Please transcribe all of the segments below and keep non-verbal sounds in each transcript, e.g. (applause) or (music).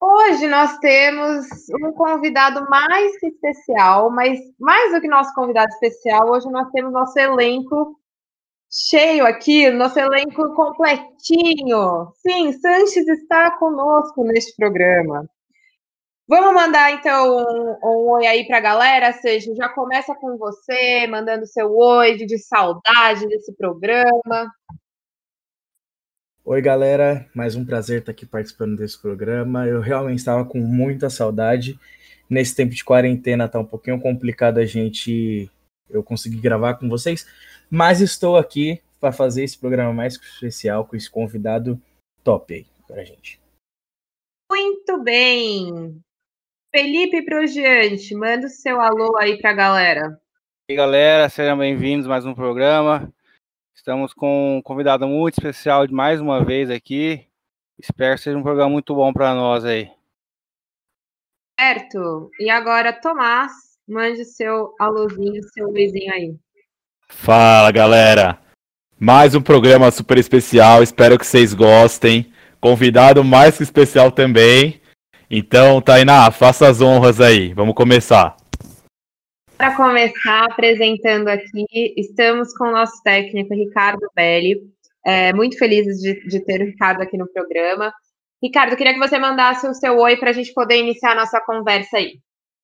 Hoje nós temos um convidado mais que especial, mas mais do que nosso convidado especial, hoje nós temos nosso elenco cheio aqui, nosso elenco completinho. Sim, Sanches está conosco neste programa. Vamos mandar então um, um oi aí para a galera, seja já começa com você, mandando seu oi de saudade desse programa. Oi, galera. Mais um prazer estar aqui participando desse programa. Eu realmente estava com muita saudade. Nesse tempo de quarentena tá um pouquinho complicado a gente eu conseguir gravar com vocês, mas estou aqui para fazer esse programa mais especial com esse convidado top aí para a gente. Muito bem. Felipe Progiante, manda o seu alô aí para a galera. E aí, galera, sejam bem-vindos a mais um programa. Estamos com um convidado muito especial de mais uma vez aqui. Espero que seja um programa muito bom para nós aí. Certo. E agora, Tomás, mande seu alôzinho, seu beijinho aí. Fala, galera. Mais um programa super especial. Espero que vocês gostem. Convidado mais que especial também. Então, Tainá, faça as honras aí. Vamos começar. Para começar apresentando aqui, estamos com o nosso técnico Ricardo Belli. É, muito felizes de, de, ter o Ricardo aqui no programa. Ricardo, queria que você mandasse o seu oi para a gente poder iniciar a nossa conversa aí.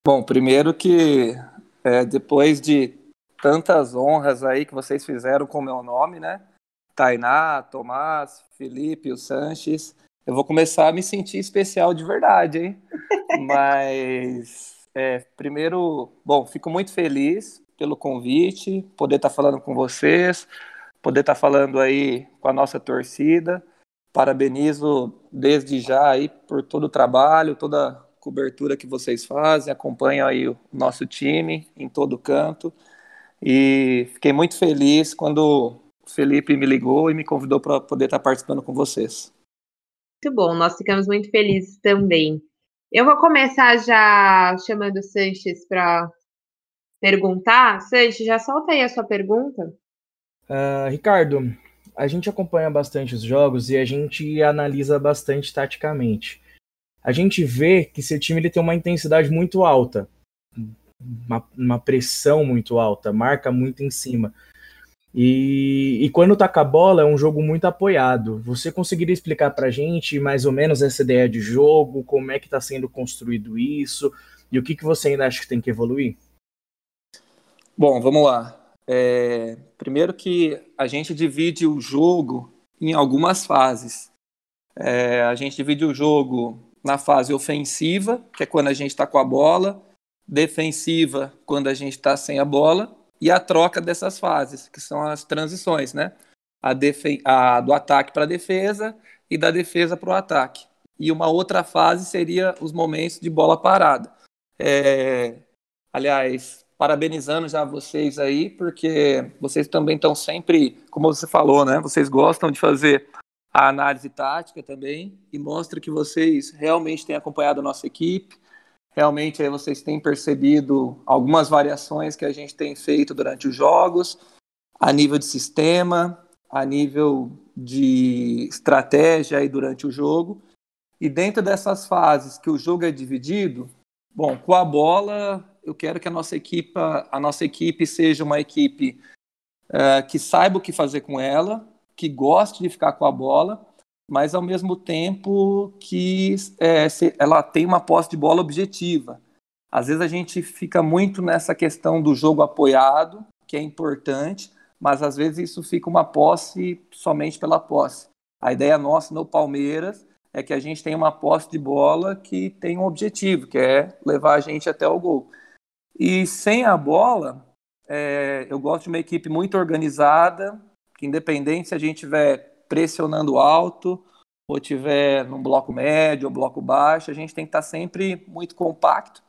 Bom, primeiro que é, depois de tantas honras aí que vocês fizeram com o meu nome, né? Tainá, Tomás, Felipe, o Sanches, eu vou começar a me sentir especial de verdade, hein? (laughs) Mas é, primeiro, bom, fico muito feliz pelo convite, poder estar tá falando com vocês, poder estar tá falando aí com a nossa torcida. Parabenizo desde já aí por todo o trabalho, toda a cobertura que vocês fazem, acompanham aí o nosso time em todo canto. E fiquei muito feliz quando o Felipe me ligou e me convidou para poder estar tá participando com vocês. Muito bom, nós ficamos muito felizes também. Eu vou começar já chamando o Sanches para perguntar. Sanches, já solta aí a sua pergunta. Uh, Ricardo, a gente acompanha bastante os jogos e a gente analisa bastante taticamente. A gente vê que seu time ele tem uma intensidade muito alta, uma, uma pressão muito alta, marca muito em cima. E, e, quando tá com a bola é um jogo muito apoiado. Você conseguiria explicar pra gente mais ou menos essa ideia de jogo, como é que está sendo construído isso e o que, que você ainda acha que tem que evoluir? Bom, vamos lá. É, primeiro que a gente divide o jogo em algumas fases. É, a gente divide o jogo na fase ofensiva, que é quando a gente está com a bola, defensiva, quando a gente está sem a bola, e a troca dessas fases, que são as transições, né? A, a do ataque para a defesa e da defesa para o ataque. E uma outra fase seria os momentos de bola parada. É... Aliás, parabenizando já vocês aí, porque vocês também estão sempre, como você falou, né? Vocês gostam de fazer a análise tática também e mostra que vocês realmente têm acompanhado a nossa equipe, Realmente aí vocês têm percebido algumas variações que a gente tem feito durante os jogos, a nível de sistema, a nível de estratégia aí durante o jogo. E dentro dessas fases que o jogo é dividido, bom, com a bola, eu quero que a nossa equipe, a nossa equipe seja uma equipe é, que saiba o que fazer com ela, que goste de ficar com a bola mas ao mesmo tempo que é, ela tem uma posse de bola objetiva. Às vezes a gente fica muito nessa questão do jogo apoiado, que é importante, mas às vezes isso fica uma posse somente pela posse. A ideia nossa no Palmeiras é que a gente tem uma posse de bola que tem um objetivo, que é levar a gente até o gol. E sem a bola, é, eu gosto de uma equipe muito organizada, que independente se a gente tiver pressionando alto ou tiver num bloco médio ou bloco baixo, a gente tem que estar sempre muito compacto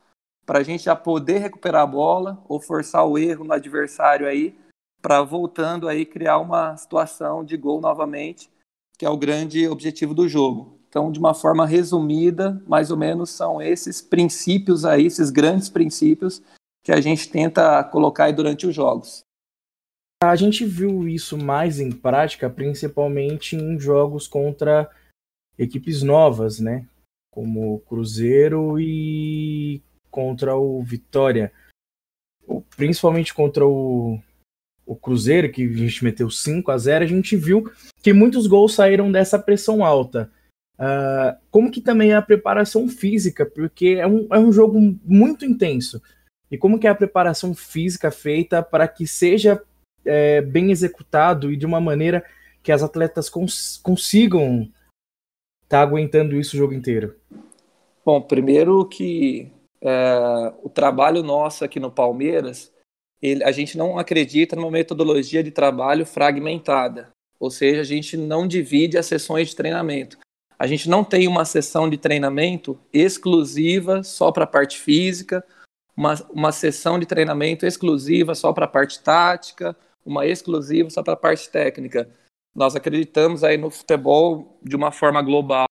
para a gente já poder recuperar a bola ou forçar o erro no adversário aí, para voltando aí criar uma situação de gol novamente, que é o grande objetivo do jogo. Então, de uma forma resumida, mais ou menos são esses princípios aí, esses grandes princípios que a gente tenta colocar aí durante os jogos. A gente viu isso mais em prática, principalmente em jogos contra equipes novas, né? Como o Cruzeiro e contra o Vitória. Principalmente contra o, o Cruzeiro, que a gente meteu 5 a 0 a gente viu que muitos gols saíram dessa pressão alta. Uh, como que também é a preparação física, porque é um, é um jogo muito intenso. E como que é a preparação física feita para que seja é, bem executado e de uma maneira que as atletas cons consigam estar tá aguentando isso o jogo inteiro? Bom, primeiro que é, o trabalho nosso aqui no Palmeiras, ele, a gente não acredita numa metodologia de trabalho fragmentada, ou seja, a gente não divide as sessões de treinamento. A gente não tem uma sessão de treinamento exclusiva só para a parte física, uma, uma sessão de treinamento exclusiva só para a parte tática, uma exclusiva só para a parte técnica. Nós acreditamos aí no futebol de uma forma global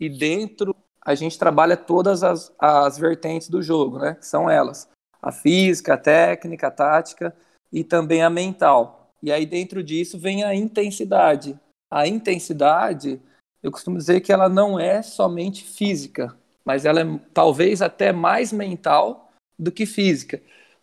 e dentro a gente trabalha todas as, as vertentes do jogo, né? Que são elas: a física, a técnica, a tática e também a mental. E aí dentro disso vem a intensidade. A intensidade, eu costumo dizer que ela não é somente física, mas ela é talvez até mais mental do que física.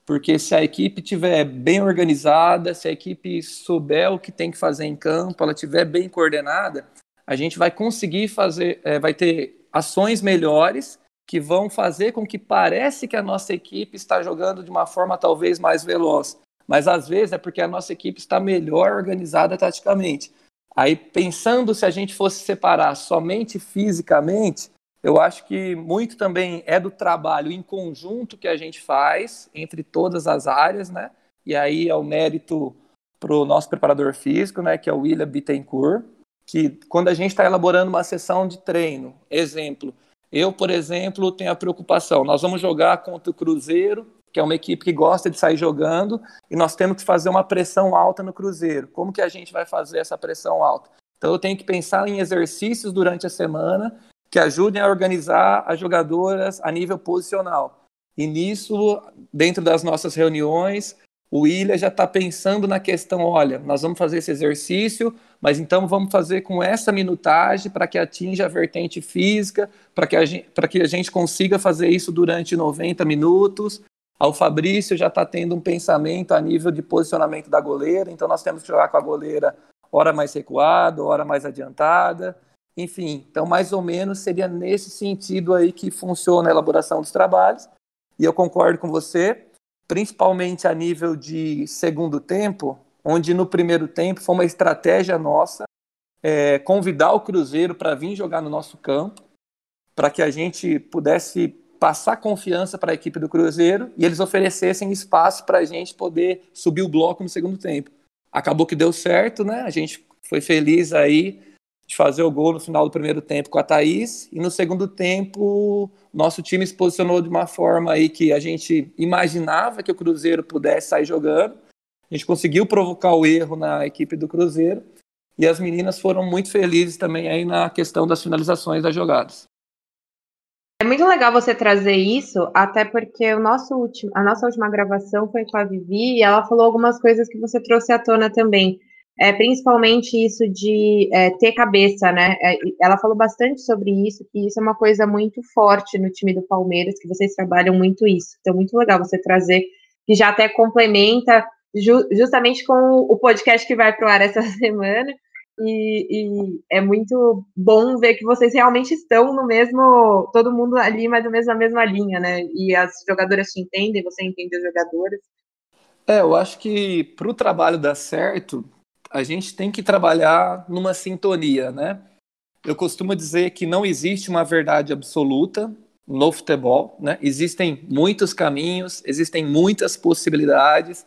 Porque se a equipe estiver bem organizada, se a equipe souber o que tem que fazer em campo, ela estiver bem coordenada, a gente vai conseguir fazer, é, vai ter ações melhores que vão fazer com que parece que a nossa equipe está jogando de uma forma talvez mais veloz. Mas às vezes é porque a nossa equipe está melhor organizada taticamente. Aí pensando se a gente fosse separar somente fisicamente, eu acho que muito também é do trabalho em conjunto que a gente faz entre todas as áreas, né? E aí é o mérito para o nosso preparador físico, né? Que é o William Bittencourt, que quando a gente está elaborando uma sessão de treino, exemplo, eu, por exemplo, tenho a preocupação, nós vamos jogar contra o Cruzeiro, que é uma equipe que gosta de sair jogando, e nós temos que fazer uma pressão alta no Cruzeiro. Como que a gente vai fazer essa pressão alta? Então eu tenho que pensar em exercícios durante a semana que ajudem a organizar as jogadoras a nível posicional. E nisso, dentro das nossas reuniões, o William já está pensando na questão: olha, nós vamos fazer esse exercício, mas então vamos fazer com essa minutagem para que atinja a vertente física, para que, a gente, que a gente consiga fazer isso durante 90 minutos. O Fabrício já está tendo um pensamento a nível de posicionamento da goleira, então nós temos que jogar com a goleira hora mais recuada, hora mais adiantada. Enfim, então mais ou menos seria nesse sentido aí que funciona a elaboração dos trabalhos. E eu concordo com você, principalmente a nível de segundo tempo, onde no primeiro tempo foi uma estratégia nossa é, convidar o Cruzeiro para vir jogar no nosso campo, para que a gente pudesse passar confiança para a equipe do Cruzeiro e eles oferecessem espaço para a gente poder subir o bloco no segundo tempo. Acabou que deu certo, né? A gente foi feliz aí de fazer o gol no final do primeiro tempo com a Thaís, e no segundo tempo nosso time se posicionou de uma forma aí que a gente imaginava que o Cruzeiro pudesse sair jogando. A gente conseguiu provocar o erro na equipe do Cruzeiro, e as meninas foram muito felizes também aí na questão das finalizações das jogadas. É muito legal você trazer isso, até porque o nosso último, a nossa última gravação foi com a Vivi e ela falou algumas coisas que você trouxe à tona também é, principalmente isso de é, ter cabeça, né? É, ela falou bastante sobre isso, que isso é uma coisa muito forte no time do Palmeiras, que vocês trabalham muito isso. Então, muito legal você trazer, que já até complementa ju justamente com o podcast que vai para o ar essa (laughs) semana. E, e, é muito bom ver que vocês realmente estão no mesmo, todo mundo ali, mais ou menos na mesma linha, né? E as jogadoras te entendem, você entende as jogadoras. É, eu acho que para o trabalho dar certo, a gente tem que trabalhar numa sintonia, né? Eu costumo dizer que não existe uma verdade absoluta no futebol, né? Existem muitos caminhos, existem muitas possibilidades.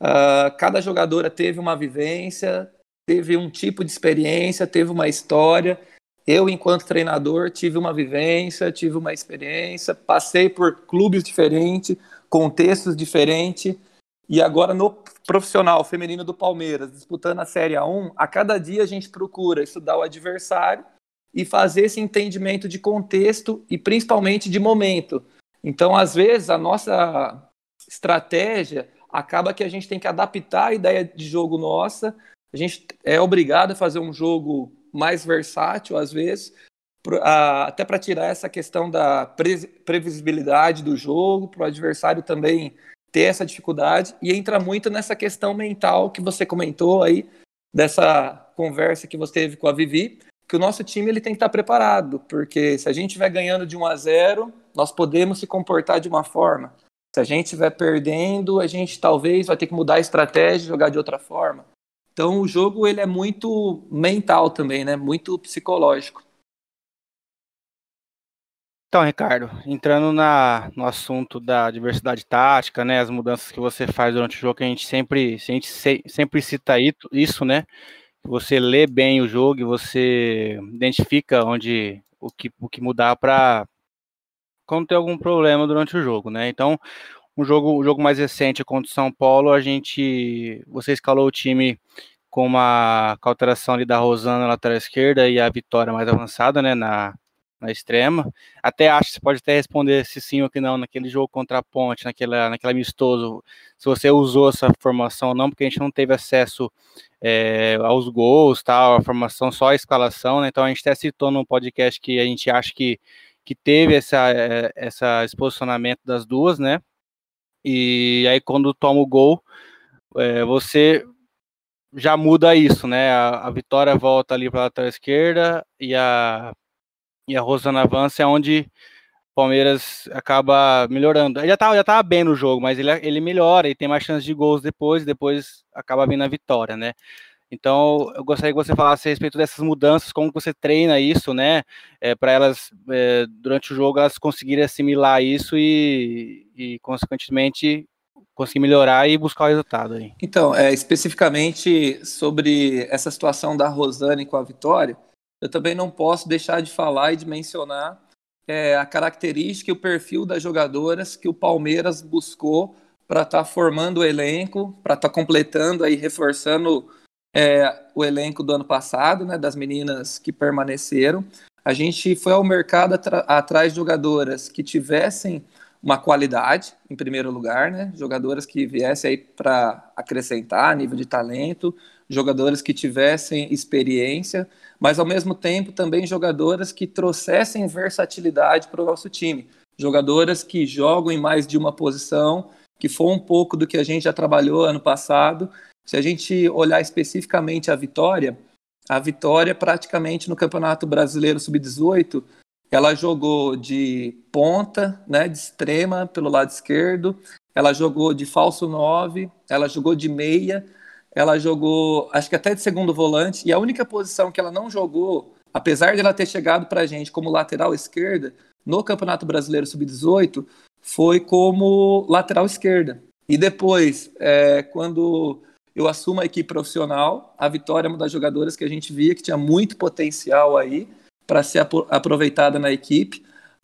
Uh, cada jogadora teve uma vivência, teve um tipo de experiência, teve uma história. Eu, enquanto treinador, tive uma vivência, tive uma experiência, passei por clubes diferentes, contextos diferentes, e agora no profissional feminino do Palmeiras, disputando a Série A1, a cada dia a gente procura estudar o adversário e fazer esse entendimento de contexto e principalmente de momento. Então, às vezes, a nossa estratégia acaba que a gente tem que adaptar a ideia de jogo nossa. A gente é obrigado a fazer um jogo mais versátil, às vezes, até para tirar essa questão da previsibilidade do jogo, para o adversário também ter essa dificuldade. E entra muito nessa questão mental que você comentou aí, dessa conversa que você teve com a Vivi, que o nosso time ele tem que estar preparado, porque se a gente estiver ganhando de 1 a 0, nós podemos se comportar de uma forma. Se a gente estiver perdendo, a gente talvez vai ter que mudar a estratégia, jogar de outra forma. Então o jogo ele é muito mental também, né? Muito psicológico. Então, Ricardo, entrando na, no assunto da diversidade tática, né, as mudanças que você faz durante o jogo, que a gente sempre, a gente sempre cita isso, né, você lê bem o jogo e você identifica onde o que, o que mudar para quando tem algum problema durante o jogo, né? Então, um jogo, o jogo mais recente contra o São Paulo, a gente, você escalou o time com uma alteração ali da Rosana na lateral esquerda e a Vitória mais avançada, né, na, na extrema. Até acho que você pode até responder se sim ou que não naquele jogo contra a Ponte, naquela, naquela amistoso, se você usou essa formação ou não, porque a gente não teve acesso é, aos gols, tal, a formação só a escalação, né? Então a gente até citou no podcast que a gente acha que que teve essa, eh, essa, esse posicionamento das duas, né? E aí quando toma o gol, é, você já muda isso, né? A, a Vitória volta ali para a lateral esquerda e a, e a Rosana avança, é onde o Palmeiras acaba melhorando. Ele já estava já tava bem no jogo, mas ele, ele melhora e tem mais chance de gols depois, depois acaba vindo a vitória, né? Então, eu gostaria que você falasse a respeito dessas mudanças, como você treina isso, né? É, para elas, é, durante o jogo, elas conseguirem assimilar isso e, e, consequentemente, conseguir melhorar e buscar o resultado aí. Então, é, especificamente sobre essa situação da Rosane com a Vitória, eu também não posso deixar de falar e de mencionar é, a característica e o perfil das jogadoras que o Palmeiras buscou para estar tá formando o elenco, para estar tá completando aí, reforçando é, o elenco do ano passado, né, das meninas que permaneceram. A gente foi ao mercado atrás de jogadoras que tivessem uma qualidade, em primeiro lugar, né? Jogadoras que viessem aí para acrescentar nível de talento, jogadoras que tivessem experiência, mas ao mesmo tempo também jogadoras que trouxessem versatilidade para o nosso time. Jogadoras que jogam em mais de uma posição, que foi um pouco do que a gente já trabalhou ano passado se a gente olhar especificamente a Vitória, a Vitória praticamente no Campeonato Brasileiro Sub-18, ela jogou de ponta, né, de extrema pelo lado esquerdo, ela jogou de falso 9, ela jogou de meia, ela jogou, acho que até de segundo volante, e a única posição que ela não jogou, apesar de ela ter chegado para a gente como lateral esquerda, no Campeonato Brasileiro Sub-18, foi como lateral esquerda. E depois, é, quando eu assumo a equipe profissional. A Vitória é uma das jogadoras que a gente via que tinha muito potencial aí para ser aproveitada na equipe.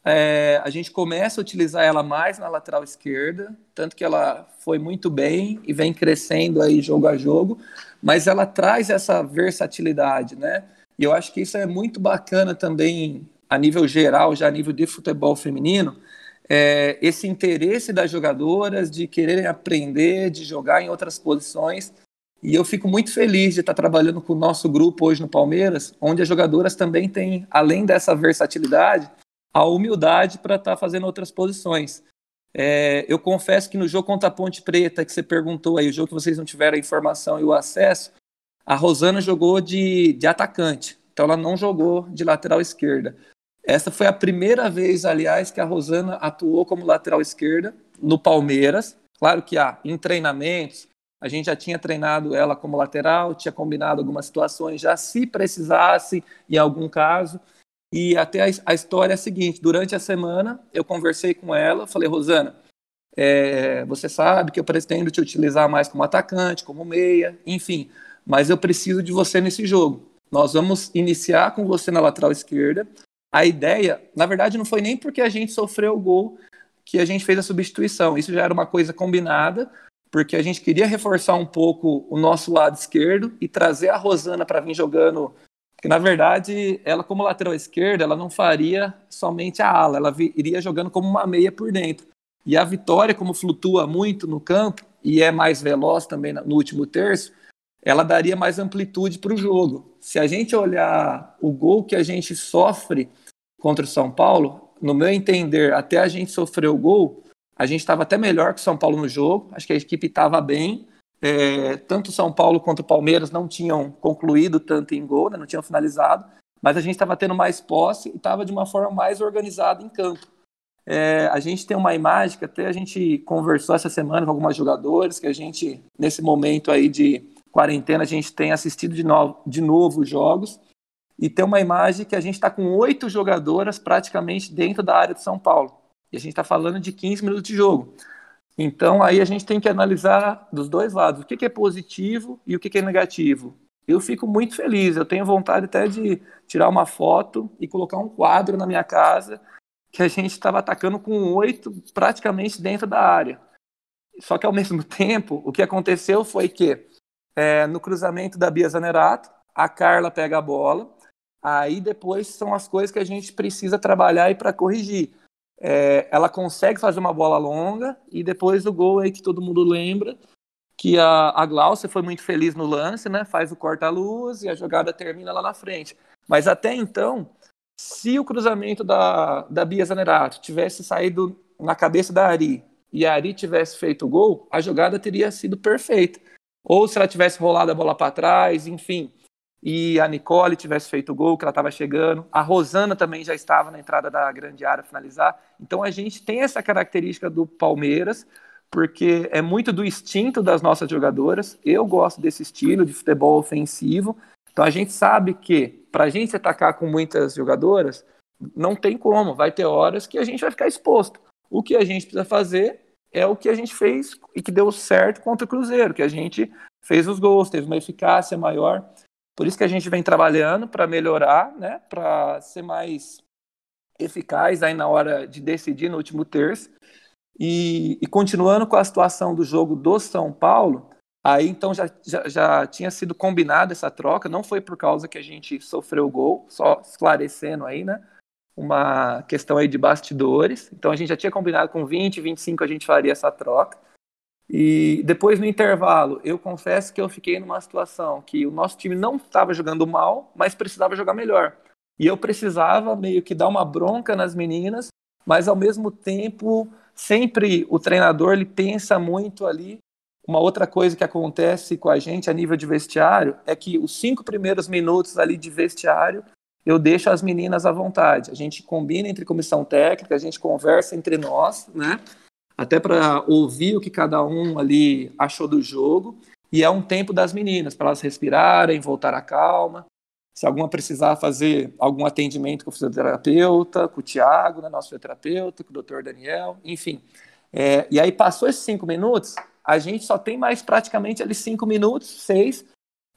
É, a gente começa a utilizar ela mais na lateral esquerda, tanto que ela foi muito bem e vem crescendo aí jogo a jogo, mas ela traz essa versatilidade, né? E eu acho que isso é muito bacana também a nível geral, já a nível de futebol feminino, é, esse interesse das jogadoras de quererem aprender, de jogar em outras posições. E eu fico muito feliz de estar trabalhando com o nosso grupo hoje no Palmeiras, onde as jogadoras também têm, além dessa versatilidade, a humildade para estar fazendo outras posições. É, eu confesso que no jogo contra a Ponte Preta, que você perguntou aí, o jogo que vocês não tiveram a informação e o acesso, a Rosana jogou de, de atacante, então ela não jogou de lateral esquerda. Essa foi a primeira vez, aliás, que a Rosana atuou como lateral esquerda no Palmeiras. Claro que há em treinamentos, a gente já tinha treinado ela como lateral, tinha combinado algumas situações já se precisasse em algum caso. E até a, a história é a seguinte: durante a semana eu conversei com ela, falei, Rosana, é, você sabe que eu pretendo te utilizar mais como atacante, como meia, enfim. mas eu preciso de você nesse jogo. Nós vamos iniciar com você na lateral esquerda. A ideia, na verdade, não foi nem porque a gente sofreu o gol que a gente fez a substituição. Isso já era uma coisa combinada, porque a gente queria reforçar um pouco o nosso lado esquerdo e trazer a Rosana para vir jogando. Porque, na verdade, ela, como lateral esquerda, ela não faria somente a ala, ela iria jogando como uma meia por dentro. E a Vitória, como flutua muito no campo e é mais veloz também no último terço, ela daria mais amplitude para o jogo. Se a gente olhar o gol que a gente sofre contra o São Paulo, no meu entender, até a gente sofrer o gol, a gente estava até melhor que o São Paulo no jogo. Acho que a equipe estava bem. É, tanto São Paulo quanto Palmeiras não tinham concluído tanto em gol, né, não tinham finalizado, mas a gente estava tendo mais posse e estava de uma forma mais organizada em campo. É, a gente tem uma imagem que até a gente conversou essa semana com algumas jogadores, que a gente, nesse momento aí de quarentena, a gente tem assistido de novo, de novo os jogos, e tem uma imagem que a gente está com oito jogadoras praticamente dentro da área de São Paulo. E a gente está falando de 15 minutos de jogo. Então aí a gente tem que analisar dos dois lados, o que, que é positivo e o que, que é negativo. Eu fico muito feliz, eu tenho vontade até de tirar uma foto e colocar um quadro na minha casa que a gente estava atacando com oito praticamente dentro da área. Só que ao mesmo (laughs) tempo, o que aconteceu foi que é, no cruzamento da Bia Zanerato, a Carla pega a bola, aí depois são as coisas que a gente precisa trabalhar e para corrigir é, ela consegue fazer uma bola longa e depois do gol aí que todo mundo lembra que a, a Glaucia foi muito feliz no lance, né? Faz o corta-luz e a jogada termina lá na frente. Mas até então, se o cruzamento da, da Bia Zanerato tivesse saído na cabeça da Ari e a Ari tivesse feito o gol, a jogada teria sido perfeita. Ou se ela tivesse rolado a bola para trás, enfim e a Nicole tivesse feito o gol, que ela estava chegando. A Rosana também já estava na entrada da grande área finalizar. Então a gente tem essa característica do Palmeiras, porque é muito do instinto das nossas jogadoras. Eu gosto desse estilo de futebol ofensivo. Então a gente sabe que para a gente atacar com muitas jogadoras, não tem como, vai ter horas que a gente vai ficar exposto. O que a gente precisa fazer é o que a gente fez e que deu certo contra o Cruzeiro, que a gente fez os gols, teve uma eficácia maior. Por isso que a gente vem trabalhando para melhorar, né, para ser mais eficaz aí na hora de decidir no último terço. E, e, continuando com a situação do jogo do São Paulo, aí então já, já, já, tinha sido combinada essa troca, não foi por causa que a gente sofreu o gol, só esclarecendo aí, né? Uma questão aí de bastidores. Então a gente já tinha combinado com 20, 25 a gente faria essa troca. E depois no intervalo, eu confesso que eu fiquei numa situação que o nosso time não estava jogando mal, mas precisava jogar melhor. E eu precisava meio que dar uma bronca nas meninas, mas ao mesmo tempo, sempre o treinador ele pensa muito ali. Uma outra coisa que acontece com a gente a nível de vestiário é que os cinco primeiros minutos ali de vestiário eu deixo as meninas à vontade. A gente combina entre comissão técnica, a gente conversa entre nós, né? Até para ouvir o que cada um ali achou do jogo. E é um tempo das meninas, para elas respirarem, voltar à calma. Se alguma precisar fazer algum atendimento com o fisioterapeuta, com o Tiago, né, nosso fisioterapeuta, com o doutor Daniel, enfim. É, e aí passou esses cinco minutos, a gente só tem mais praticamente ali cinco minutos, seis,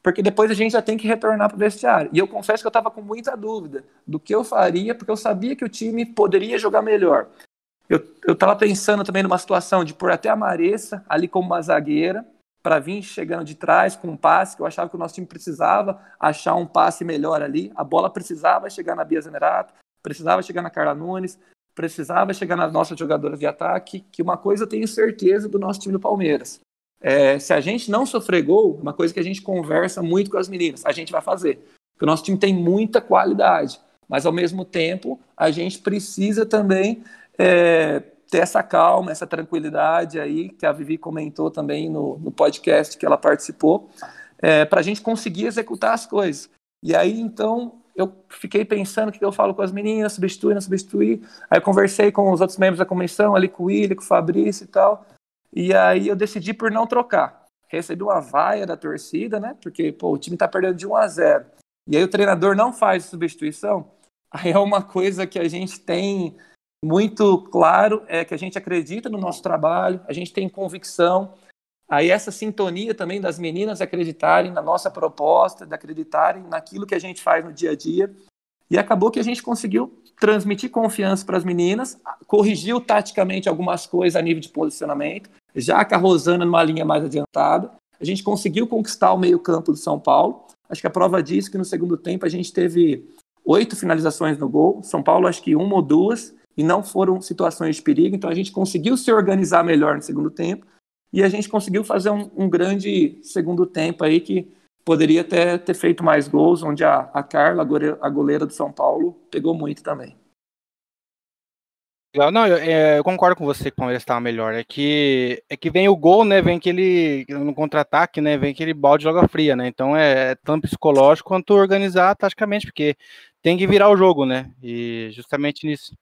porque depois a gente já tem que retornar para o vestiário. E eu confesso que eu estava com muita dúvida do que eu faria, porque eu sabia que o time poderia jogar melhor. Eu, eu tava pensando também numa situação de pôr até a Maressa ali como uma zagueira, para vir chegando de trás com um passe, que eu achava que o nosso time precisava achar um passe melhor ali. A bola precisava chegar na Bia Zenerato, precisava chegar na Carla Nunes, precisava chegar nas nossas jogadoras de ataque, que uma coisa eu tenho certeza do nosso time do Palmeiras. É, se a gente não sofrer gol, uma coisa que a gente conversa muito com as meninas, a gente vai fazer. Porque o nosso time tem muita qualidade, mas ao mesmo tempo a gente precisa também é, ter essa calma, essa tranquilidade aí, que a Vivi comentou também no, no podcast que ela participou, é, para a gente conseguir executar as coisas. E aí, então, eu fiquei pensando o que eu falo com as meninas, substituir, não substituir. Aí conversei com os outros membros da comissão, ali com o William, com o Fabrício e tal. E aí eu decidi por não trocar. Recebi uma vaia da torcida, né? Porque, pô, o time tá perdendo de 1 a 0. E aí o treinador não faz substituição. Aí é uma coisa que a gente tem muito claro é que a gente acredita no nosso trabalho, a gente tem convicção. Aí essa sintonia também das meninas acreditarem na nossa proposta, de acreditarem naquilo que a gente faz no dia a dia. E acabou que a gente conseguiu transmitir confiança para as meninas, corrigiu taticamente algumas coisas a nível de posicionamento, já com a Rosana numa linha mais adiantada. A gente conseguiu conquistar o meio-campo do São Paulo. Acho que a prova disso é que no segundo tempo a gente teve oito finalizações no gol. São Paulo, acho que uma ou duas, e não foram situações de perigo. Então a gente conseguiu se organizar melhor no segundo tempo e a gente conseguiu fazer um, um grande segundo tempo aí que poderia até ter feito mais gols, onde a, a Carla, a goleira do São Paulo, pegou muito também. Não, eu, é, eu, concordo com você que o Palmeiras estava melhor. É que, é que vem o gol, né? Vem aquele. No contra-ataque, né? Vem aquele balde joga fria, né? Então é, é tanto psicológico quanto organizar taticamente, porque tem que virar o jogo, né? E justamente nisso.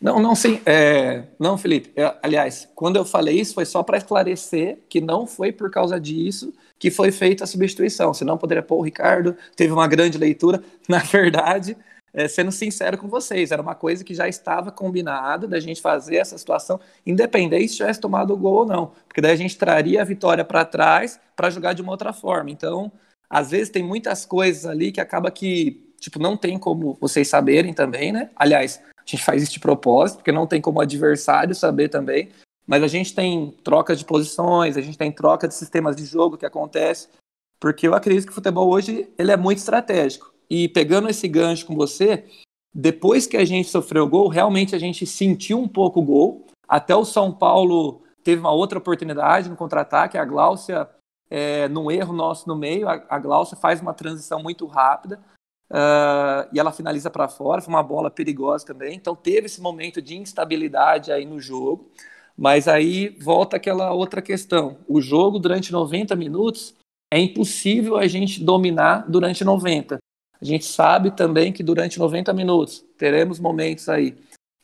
Não, não, sim. É... Não, Felipe. Eu, aliás, quando eu falei isso, foi só para esclarecer que não foi por causa disso que foi feita a substituição. Senão poderia pôr o Ricardo, teve uma grande leitura. (laughs) Na verdade, é, sendo sincero com vocês, era uma coisa que já estava combinada da gente fazer essa situação, independente se tivesse tomado o gol ou não. Porque daí a gente traria a vitória para trás para jogar de uma outra forma. Então, às vezes tem muitas coisas ali que acaba que, tipo, não tem como vocês saberem também, né? Aliás, a gente faz isso de propósito, porque não tem como adversário saber também. Mas a gente tem troca de posições, a gente tem troca de sistemas de jogo que acontece, porque eu acredito que o futebol hoje ele é muito estratégico. E pegando esse gancho com você, depois que a gente sofreu o gol, realmente a gente sentiu um pouco o gol. Até o São Paulo teve uma outra oportunidade no contra-ataque, a Gláucia, é, num erro nosso no meio, a, a Gláucia faz uma transição muito rápida. Uh, e ela finaliza para fora, foi uma bola perigosa também. Então teve esse momento de instabilidade aí no jogo. Mas aí volta aquela outra questão. O jogo durante 90 minutos é impossível a gente dominar durante 90. A gente sabe também que durante 90 minutos teremos momentos aí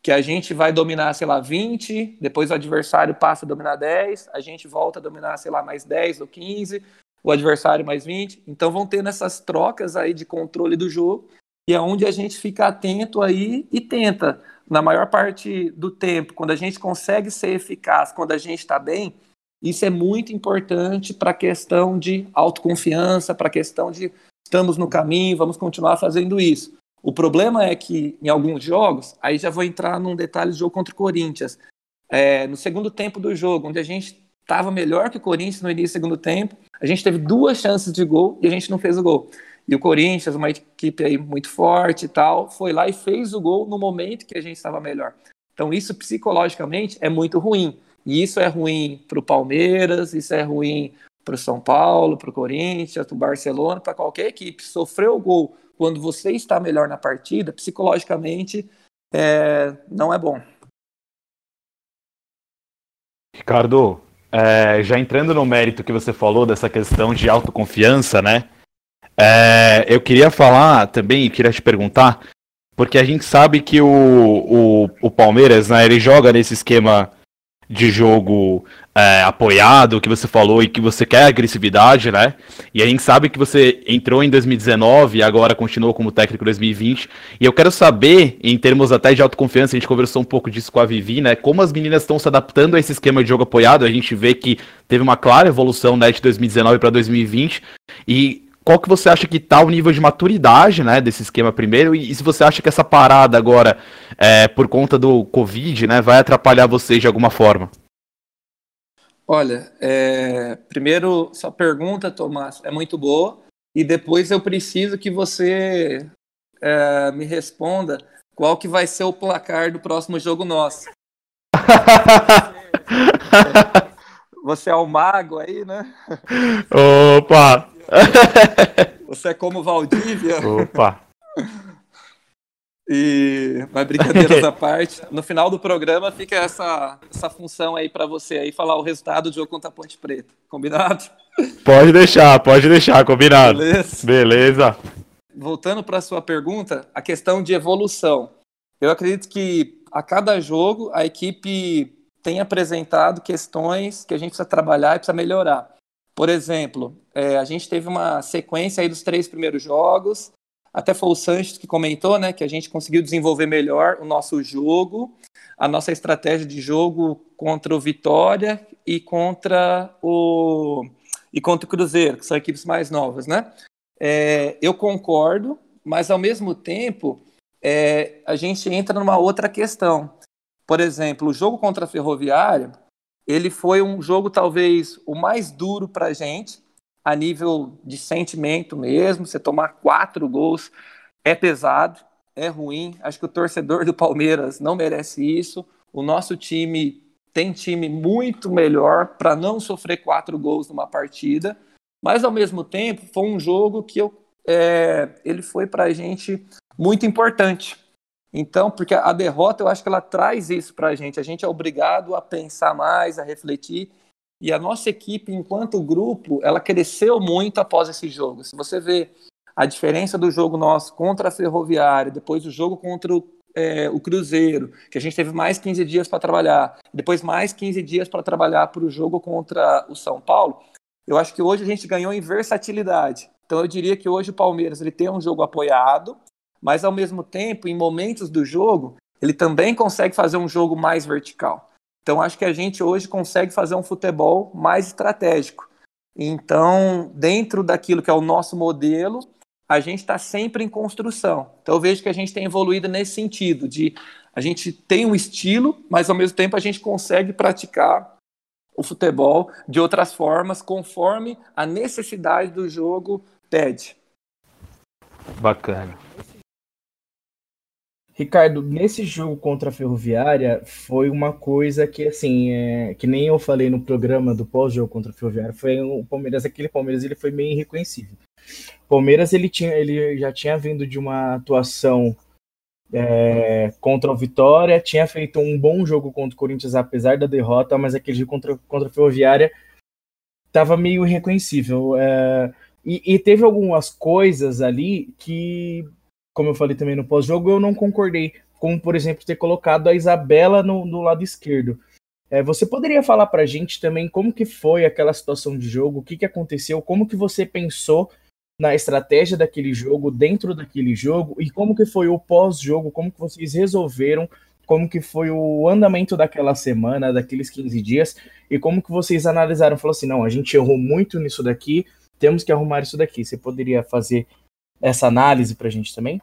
que a gente vai dominar, sei lá, 20, depois o adversário passa a dominar 10, a gente volta a dominar, sei lá, mais 10 ou 15, o adversário mais 20. Então vão ter nessas trocas aí de controle do jogo, e é onde a gente fica atento aí e tenta, na maior parte do tempo, quando a gente consegue ser eficaz, quando a gente está bem, isso é muito importante para a questão de autoconfiança, para a questão de estamos no caminho, vamos continuar fazendo isso. O problema é que em alguns jogos, aí já vou entrar num detalhe do jogo contra o Corinthians. É, no segundo tempo do jogo, onde a gente estava melhor que o Corinthians no início do segundo tempo. A gente teve duas chances de gol e a gente não fez o gol. E o Corinthians, uma equipe aí muito forte e tal, foi lá e fez o gol no momento que a gente estava melhor. Então isso psicologicamente é muito ruim. E isso é ruim para o Palmeiras, isso é ruim para o São Paulo, para o Corinthians, para o Barcelona, para qualquer equipe. Sofreu o gol quando você está melhor na partida, psicologicamente é, não é bom. Ricardo, é, já entrando no mérito que você falou dessa questão de autoconfiança, né? É, eu queria falar também, queria te perguntar, porque a gente sabe que o, o, o Palmeiras, né, ele joga nesse esquema de jogo é, apoiado, que você falou, e que você quer agressividade, né? E a gente sabe que você entrou em 2019 e agora continuou como técnico em 2020. E eu quero saber, em termos até de autoconfiança, a gente conversou um pouco disso com a Vivi, né? Como as meninas estão se adaptando a esse esquema de jogo apoiado. A gente vê que teve uma clara evolução né, de 2019 para 2020. E qual que você acha que está o nível de maturidade, né, desse esquema primeiro, e, e se você acha que essa parada agora, é, por conta do Covid, né, vai atrapalhar vocês de alguma forma? Olha, é, primeiro, sua pergunta, Tomás, é muito boa, e depois eu preciso que você é, me responda qual que vai ser o placar do próximo jogo nosso. (laughs) você é o mago aí, né? Opa! Você é como Valdívia. Opa! E, mas brincadeiras (laughs) à parte, no final do programa fica essa, essa função aí para você aí falar o resultado do jogo contra a Ponte Preta. Combinado? Pode deixar, pode deixar, combinado. Beleza. Beleza. Voltando para sua pergunta, a questão de evolução. Eu acredito que a cada jogo a equipe tem apresentado questões que a gente precisa trabalhar e precisa melhorar. Por exemplo, é, a gente teve uma sequência aí dos três primeiros jogos. Até foi o Sanches que comentou, né, que a gente conseguiu desenvolver melhor o nosso jogo. a nossa estratégia de jogo contra o Vitória e contra o e contra o Cruzeiro, que são equipes mais novas, né? É, eu concordo, mas ao mesmo tempo é, a gente entra numa outra questão. Por exemplo, o jogo contra a Ferroviária, ele foi um jogo talvez o mais duro para a gente, a nível de sentimento mesmo. Você tomar quatro gols é pesado, é ruim. Acho que o torcedor do Palmeiras não merece isso. O nosso time tem time muito melhor para não sofrer quatro gols numa partida. Mas ao mesmo tempo foi um jogo que eu, é, ele foi para a gente muito importante. Então, porque a derrota eu acho que ela traz isso para a gente. A gente é obrigado a pensar mais, a refletir. E a nossa equipe, enquanto grupo, ela cresceu muito após esse jogo. Se você vê a diferença do jogo nosso contra a Ferroviária, depois o jogo contra o, é, o Cruzeiro, que a gente teve mais 15 dias para trabalhar, depois mais 15 dias para trabalhar para o jogo contra o São Paulo, eu acho que hoje a gente ganhou em versatilidade. Então eu diria que hoje o Palmeiras ele tem um jogo apoiado, mas ao mesmo tempo, em momentos do jogo, ele também consegue fazer um jogo mais vertical. Então acho que a gente hoje consegue fazer um futebol mais estratégico. Então, dentro daquilo que é o nosso modelo, a gente está sempre em construção. Então eu vejo que a gente tem evoluído nesse sentido, de a gente tem um estilo, mas ao mesmo tempo a gente consegue praticar o futebol de outras formas, conforme a necessidade do jogo pede. Bacana. Ricardo, nesse jogo contra a Ferroviária foi uma coisa que assim, é, que nem eu falei no programa do pós-jogo contra a Ferroviária, foi o Palmeiras, aquele Palmeiras ele foi meio irreconhecível. O Palmeiras ele tinha, ele já tinha vindo de uma atuação é, contra o Vitória, tinha feito um bom jogo contra o Corinthians, apesar da derrota, mas aquele jogo contra, contra a Ferroviária estava meio irreconhecível. É, e, e, teve algumas coisas ali que, como eu falei também no pós-jogo, eu não concordei. Como, por exemplo, ter colocado a Isabela no, no lado esquerdo. É, você poderia falar para a gente também como que foi aquela situação de jogo, o que, que aconteceu, como que você pensou na estratégia daquele jogo, dentro daquele jogo, e como que foi o pós-jogo, como que vocês resolveram, como que foi o andamento daquela semana, daqueles 15 dias, e como que vocês analisaram, falou assim, não, a gente errou muito nisso daqui, temos que arrumar isso daqui. Você poderia fazer essa análise para a gente também?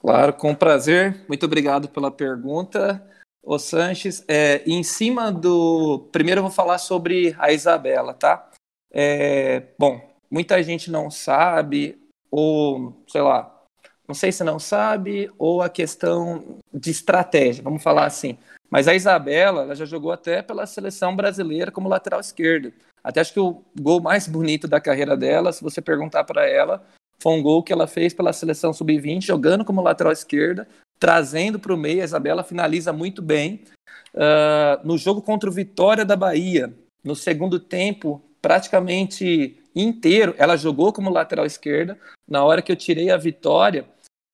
Claro, com prazer. Muito obrigado pela pergunta. O Sanches, é, em cima do. Primeiro eu vou falar sobre a Isabela, tá? É, bom, muita gente não sabe, ou sei lá, não sei se não sabe, ou a questão de estratégia, vamos falar assim. Mas a Isabela, ela já jogou até pela seleção brasileira como lateral esquerda. Até acho que o gol mais bonito da carreira dela, se você perguntar para ela, foi um gol que ela fez pela seleção sub-20, jogando como lateral esquerda, trazendo para o meio. A Isabela finaliza muito bem. Uh, no jogo contra o Vitória da Bahia, no segundo tempo, praticamente inteiro. Ela jogou como lateral esquerda. Na hora que eu tirei a vitória,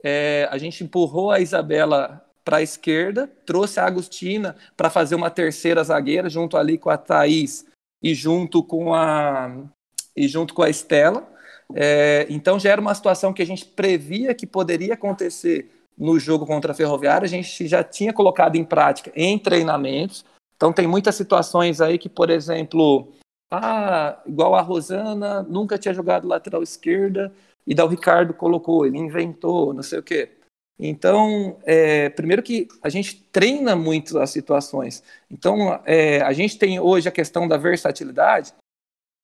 é, a gente empurrou a Isabela para a esquerda, trouxe a Agostina para fazer uma terceira zagueira, junto ali com a Thaís e junto com a, e junto com a Estela. É, então já era uma situação que a gente previa que poderia acontecer no jogo contra a Ferroviária, a gente já tinha colocado em prática em treinamentos. Então tem muitas situações aí que, por exemplo, ah, igual a Rosana, nunca tinha jogado lateral esquerda, e daí o Ricardo colocou, ele inventou, não sei o quê. Então, é, primeiro que a gente treina muito as situações. Então, é, a gente tem hoje a questão da versatilidade.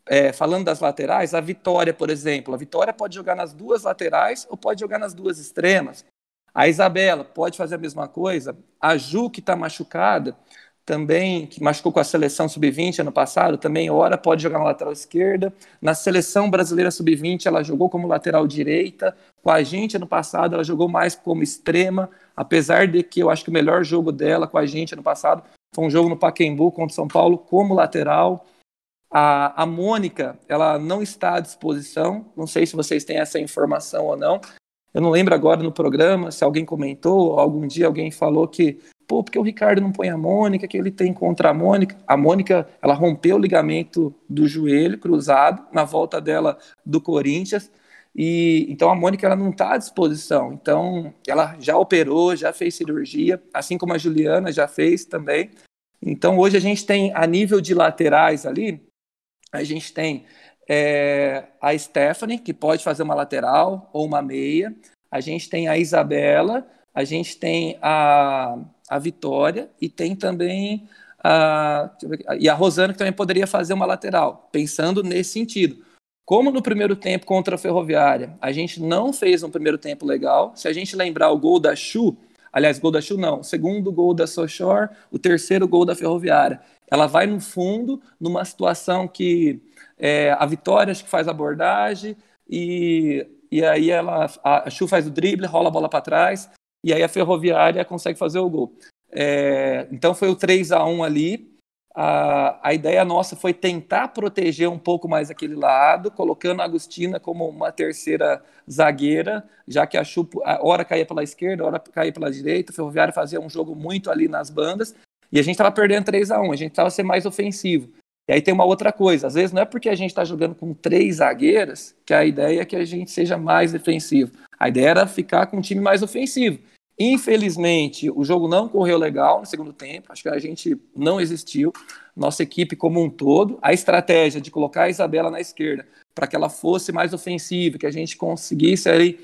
É, falando das laterais, a Vitória, por exemplo, a Vitória pode jogar nas duas laterais ou pode jogar nas duas extremas. A Isabela pode fazer a mesma coisa. A Ju, que está machucada, também, que machucou com a seleção sub-20 ano passado, também ora pode jogar na lateral esquerda. Na seleção brasileira sub-20 ela jogou como lateral direita. Com a gente ano passado ela jogou mais como extrema, apesar de que eu acho que o melhor jogo dela com a gente ano passado foi um jogo no Pacaembu contra o São Paulo como lateral. A, a Mônica, ela não está à disposição, não sei se vocês têm essa informação ou não. Eu não lembro agora no programa se alguém comentou, algum dia alguém falou que pô, porque o Ricardo não põe a Mônica, que ele tem contra a Mônica. A Mônica, ela rompeu o ligamento do joelho cruzado na volta dela do Corinthians. E então a Mônica ela não está à disposição. Então ela já operou, já fez cirurgia, assim como a Juliana já fez também. Então hoje a gente tem a nível de laterais ali, a gente tem é, a Stephanie que pode fazer uma lateral ou uma meia. A gente tem a Isabela, a gente tem a, a Vitória e tem também a, e a Rosana que também poderia fazer uma lateral, pensando nesse sentido. Como no primeiro tempo contra a Ferroviária, a gente não fez um primeiro tempo legal. Se a gente lembrar o gol da Chu, aliás, gol da Chu não, o segundo gol da Sochor, o terceiro gol da Ferroviária. Ela vai no fundo, numa situação que é, a Vitória acho que faz a abordagem e, e aí ela, a Chu faz o drible, rola a bola para trás e aí a Ferroviária consegue fazer o gol. É, então foi o 3 a 1 ali a, a ideia nossa foi tentar proteger um pouco mais aquele lado, colocando a Agostina como uma terceira zagueira, já que a Chupo, a hora caía pela esquerda, a hora caía pela direita, o Ferroviário fazia um jogo muito ali nas bandas, e a gente estava perdendo 3 a 1 a gente estava sendo mais ofensivo. E aí tem uma outra coisa, às vezes não é porque a gente está jogando com três zagueiras que a ideia é que a gente seja mais defensivo. A ideia era ficar com um time mais ofensivo. Infelizmente, o jogo não correu legal no segundo tempo. Acho que a gente não existiu. Nossa equipe como um todo. A estratégia de colocar a Isabela na esquerda para que ela fosse mais ofensiva, que a gente conseguisse aí,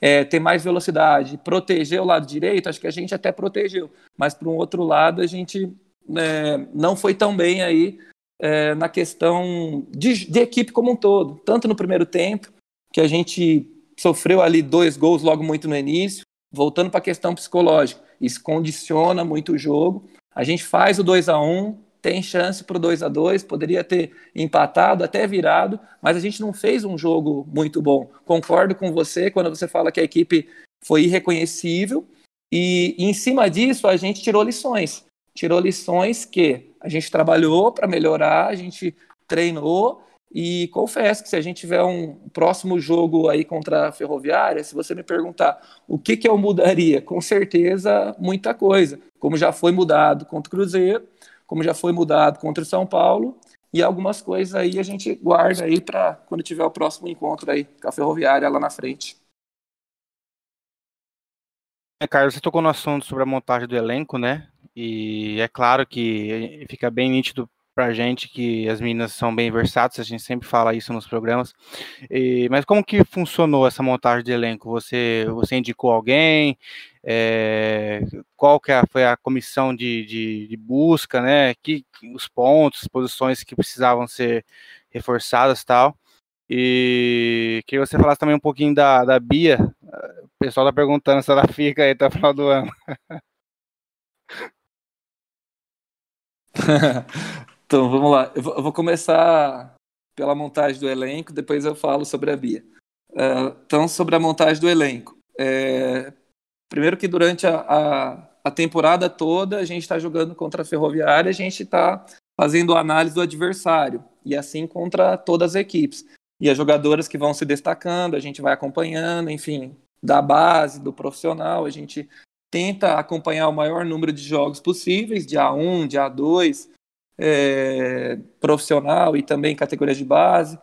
é, ter mais velocidade, proteger o lado direito, acho que a gente até protegeu. Mas, por um outro lado, a gente é, não foi tão bem aí é, na questão de, de equipe como um todo. Tanto no primeiro tempo, que a gente sofreu ali dois gols logo muito no início, voltando para a questão psicológica, isso condiciona muito o jogo. A gente faz o 2 a 1 tem chance para o 2 a 2 poderia ter empatado, até virado, mas a gente não fez um jogo muito bom. Concordo com você quando você fala que a equipe foi irreconhecível, e, e em cima disso a gente tirou lições. Tirou lições que a gente trabalhou para melhorar, a gente treinou e confesso que se a gente tiver um próximo jogo aí contra a Ferroviária, se você me perguntar o que, que eu mudaria, com certeza muita coisa. Como já foi mudado contra o Cruzeiro, como já foi mudado contra o São Paulo, e algumas coisas aí a gente guarda aí para quando tiver o próximo encontro aí com a Ferroviária lá na frente. É, Carlos, você tocou no assunto sobre a montagem do elenco, né? E é claro que fica bem nítido pra gente que as meninas são bem versáteis, a gente sempre fala isso nos programas. E, mas como que funcionou essa montagem de elenco? Você, você indicou alguém? É, qual que é foi a comissão de, de, de busca, né? Que, os pontos, posições que precisavam ser reforçadas tal. E queria que você falasse também um pouquinho da, da Bia. O pessoal tá perguntando se ela (laughs) fica aí até o final do ano. (laughs) Então, vamos lá. Eu vou, começar pela montagem do elenco, depois eu falo sobre a Bia. Uh, então, sobre a montagem do elenco. É, primeiro que durante a, a, a, temporada toda a gente está jogando contra a Ferroviária, a gente está fazendo análise do adversário, e assim contra todas as equipes. E as jogadoras que vão se destacando, a gente vai acompanhando, enfim, da base, do profissional, a gente tenta acompanhar o maior número de jogos possíveis, de A1, de A2, é, profissional e também categorias de base.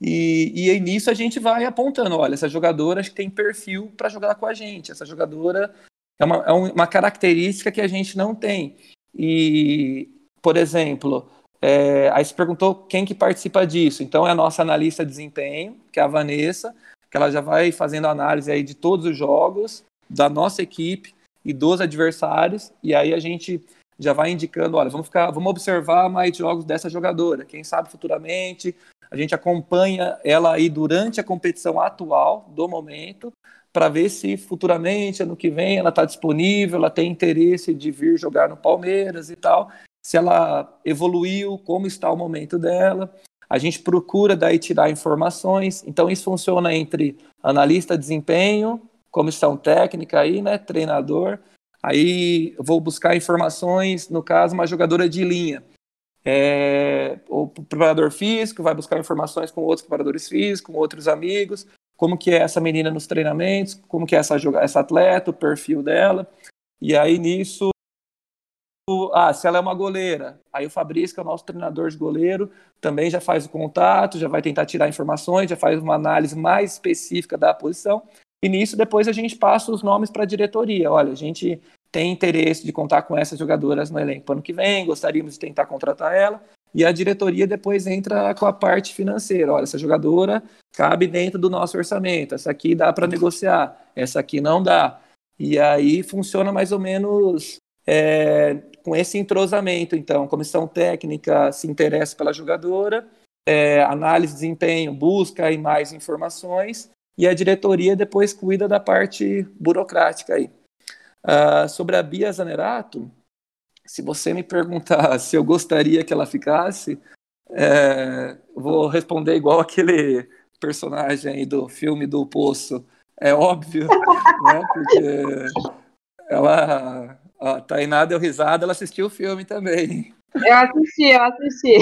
E, e aí nisso a gente vai apontando, olha, essa jogadora acho que tem perfil para jogar com a gente, essa jogadora é uma, é uma característica que a gente não tem. E, por exemplo, é, aí se perguntou quem que participa disso. Então é a nossa analista de desempenho, que é a Vanessa, que ela já vai fazendo análise aí de todos os jogos, da nossa equipe e dos adversários, e aí a gente já vai indicando, olha, vamos ficar, vamos observar mais jogos dessa jogadora. Quem sabe futuramente a gente acompanha ela aí durante a competição atual do momento para ver se futuramente, ano que vem, ela está disponível, ela tem interesse de vir jogar no Palmeiras e tal. Se ela evoluiu, como está o momento dela. A gente procura daí tirar informações. Então isso funciona entre analista de desempenho, comissão técnica aí, né, treinador Aí vou buscar informações, no caso, uma jogadora de linha. É, o preparador físico vai buscar informações com outros preparadores físicos, com outros amigos, como que é essa menina nos treinamentos, como que é essa, essa atleta, o perfil dela. E aí nisso ah, se ela é uma goleira, aí o Fabrício, que é o nosso treinador de goleiro, também já faz o contato, já vai tentar tirar informações, já faz uma análise mais específica da posição. E nisso, depois a gente passa os nomes para a diretoria. Olha, a gente tem interesse de contar com essas jogadoras no elenco ano que vem, gostaríamos de tentar contratar ela. E a diretoria depois entra com a parte financeira. Olha, essa jogadora cabe dentro do nosso orçamento, essa aqui dá para negociar, essa aqui não dá. E aí funciona mais ou menos é, com esse entrosamento. Então, comissão técnica se interessa pela jogadora, é, análise de desempenho, busca aí mais informações, e a diretoria depois cuida da parte burocrática aí. Uh, sobre a Bia Zanerato, se você me perguntar (laughs) se eu gostaria que ela ficasse, é, vou responder igual (laughs) aquele personagem do filme do Poço. É óbvio, (laughs) né? Porque ela, a Tainá deu risada, ela assistiu o filme também. Eu assisti, eu assisti.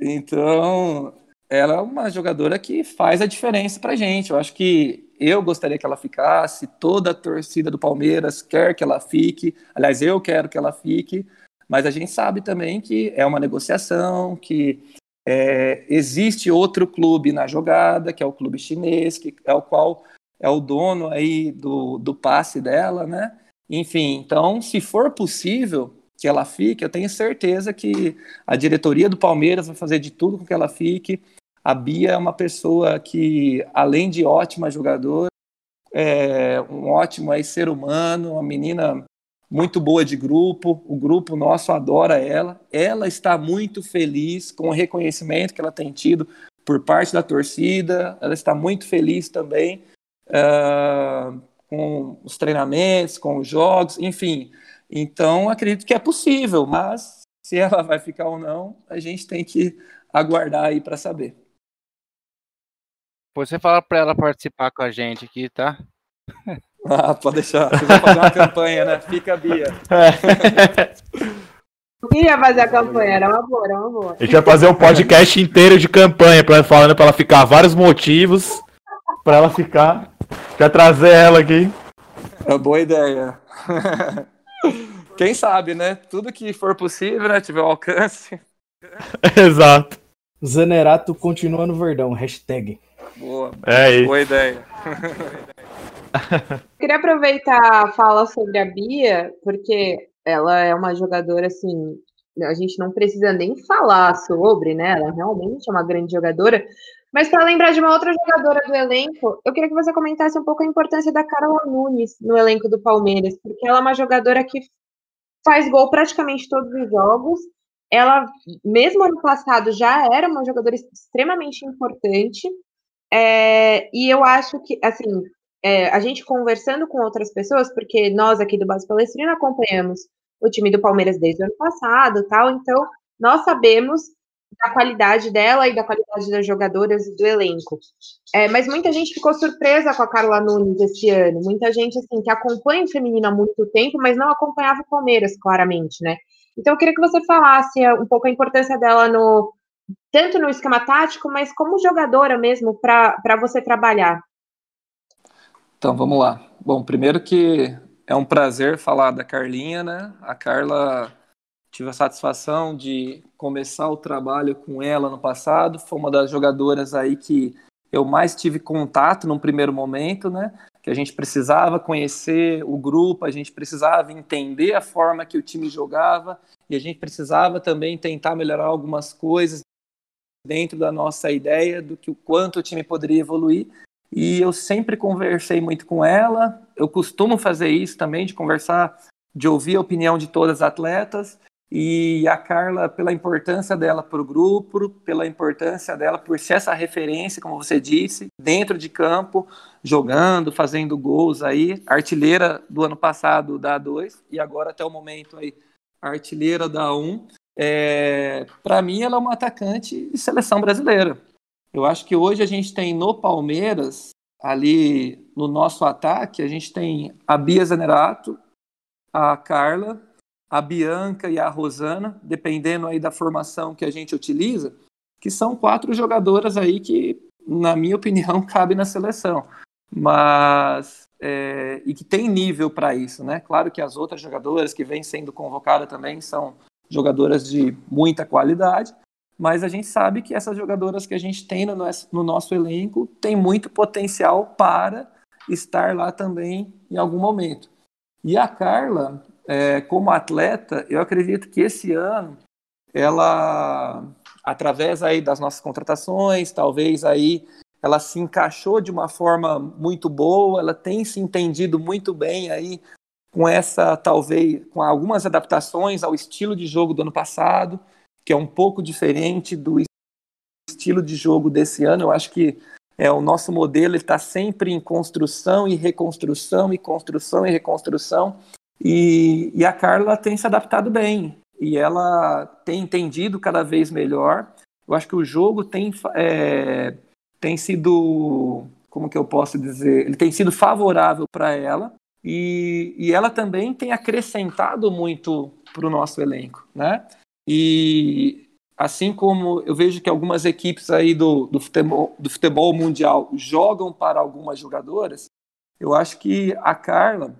Então, ela é uma jogadora que faz a diferença pra gente. Eu acho que eu gostaria que ela ficasse, toda a torcida do Palmeiras quer que ela fique. Aliás, eu quero que ela fique, mas a gente sabe também que é uma negociação, que é, existe outro clube na jogada, que é o clube chinês, que é o qual é o dono aí do, do passe dela, né? Enfim, então, se for possível que ela fique, eu tenho certeza que a diretoria do Palmeiras vai fazer de tudo com que ela fique. A Bia é uma pessoa que, além de ótima jogadora, é um ótimo aí, ser humano, uma menina muito boa de grupo. O grupo nosso adora ela. Ela está muito feliz com o reconhecimento que ela tem tido por parte da torcida. Ela está muito feliz também uh, com os treinamentos, com os jogos, enfim. Então, acredito que é possível, mas se ela vai ficar ou não, a gente tem que aguardar aí para saber. Você fala para ela participar com a gente aqui, tá? (laughs) Ah, pode deixar. Você vai fazer uma campanha, né? Fica, Bia. (laughs) É. Ia fazer a campanha, era uma boa, era uma boa. A gente vai fazer um podcast inteiro de campanha, pra, falando para ela ficar vários motivos para ela ficar. Já trazer ela aqui. É uma boa ideia. (laughs) Quem sabe, né? Tudo que for possível, né? Tiver alcance. (laughs) Exato. Zanerato continua no Verdão, hashtag. Boa. É isso. Boa ideia. (laughs) Queria aproveitar a fala sobre a Bia, porque ela é uma jogadora assim, a gente não precisa nem falar sobre, né? Ela realmente é uma grande jogadora. Mas para lembrar de uma outra jogadora do elenco, eu queria que você comentasse um pouco a importância da Carla Nunes no elenco do Palmeiras, porque ela é uma jogadora que faz gol praticamente todos os jogos. Ela, mesmo ano passado, já era uma jogadora extremamente importante. É, e eu acho que, assim, é, a gente conversando com outras pessoas, porque nós aqui do Base Palestrina acompanhamos o time do Palmeiras desde o ano passado, tal, então nós sabemos da qualidade dela e da qualidade das jogadoras do elenco. É, mas muita gente ficou surpresa com a Carla Nunes esse ano. Muita gente assim que acompanha o feminino há muito tempo, mas não acompanhava o Palmeiras, claramente, né? Então eu queria que você falasse um pouco a importância dela no tanto no esquema tático, mas como jogadora mesmo para você trabalhar. Então vamos lá. Bom, primeiro que é um prazer falar da Carlinha, né? A Carla tive a satisfação de começar o trabalho com ela no passado. Foi uma das jogadoras aí que eu mais tive contato num primeiro momento, né? Que a gente precisava conhecer o grupo, a gente precisava entender a forma que o time jogava e a gente precisava também tentar melhorar algumas coisas dentro da nossa ideia do que o quanto o time poderia evoluir. E eu sempre conversei muito com ela. Eu costumo fazer isso também, de conversar, de ouvir a opinião de todas as atletas. E a Carla, pela importância dela para o grupo, pela importância dela por ser essa referência, como você disse, dentro de campo, jogando, fazendo gols aí, artilheira do ano passado da A2 e agora até o momento aí artilheira da A1. É, para mim, ela é uma atacante de seleção brasileira. Eu acho que hoje a gente tem no Palmeiras, ali no nosso ataque, a gente tem a Bia Zanerato, a Carla, a Bianca e a Rosana, dependendo aí da formação que a gente utiliza, que são quatro jogadoras aí que, na minha opinião, (laughs) cabem na seleção. Mas é, e que tem nível para isso, né? Claro que as outras jogadoras que vêm sendo convocadas também são jogadoras de muita qualidade, mas a gente sabe que essas jogadoras que a gente tem no nosso, no nosso elenco têm muito potencial para estar lá também em algum momento. E a Carla, é, como atleta, eu acredito que esse ano ela, através aí das nossas contratações, talvez aí ela se encaixou de uma forma muito boa, ela tem se entendido muito bem aí com essa, talvez, com algumas adaptações ao estilo de jogo do ano passado, que é um pouco diferente do estilo de jogo desse ano. Eu acho que é o nosso modelo está sempre em construção e reconstrução e construção e reconstrução. E, e a Carla tem se adaptado bem e ela tem entendido cada vez melhor. Eu acho que o jogo tem é, tem sido, como que eu posso dizer, ele tem sido favorável para ela e, e ela também tem acrescentado muito para o nosso elenco, né? E assim como eu vejo que algumas equipes aí do, do, futebol, do futebol mundial jogam para algumas jogadoras, eu acho que a Carla,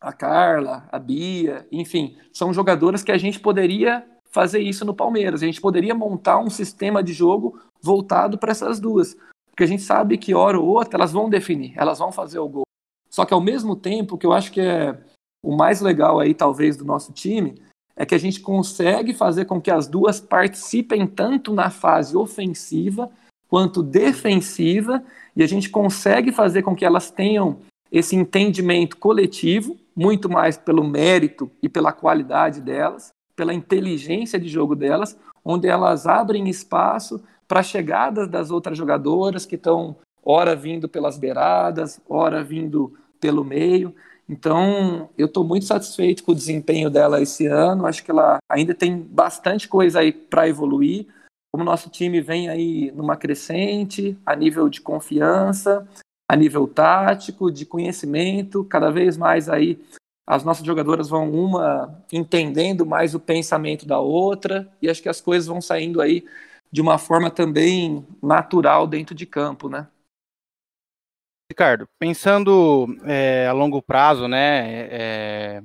a Carla, a Bia, enfim, são jogadoras que a gente poderia fazer isso no Palmeiras. A gente poderia montar um sistema de jogo voltado para essas duas. Porque a gente sabe que hora ou outra elas vão definir, elas vão fazer o gol. Só que ao mesmo tempo, que eu acho que é o mais legal aí, talvez, do nosso time, é que a gente consegue fazer com que as duas participem tanto na fase ofensiva quanto defensiva, e a gente consegue fazer com que elas tenham esse entendimento coletivo, muito mais pelo mérito e pela qualidade delas, pela inteligência de jogo delas, onde elas abrem espaço para chegadas das outras jogadoras que estão ora vindo pelas beiradas, ora vindo pelo meio. Então, eu estou muito satisfeito com o desempenho dela esse ano. Acho que ela ainda tem bastante coisa aí para evoluir. Como nosso time vem aí numa crescente, a nível de confiança, a nível tático, de conhecimento, cada vez mais aí as nossas jogadoras vão uma entendendo mais o pensamento da outra e acho que as coisas vão saindo aí de uma forma também natural dentro de campo, né? Ricardo, pensando é, a longo prazo, né, é,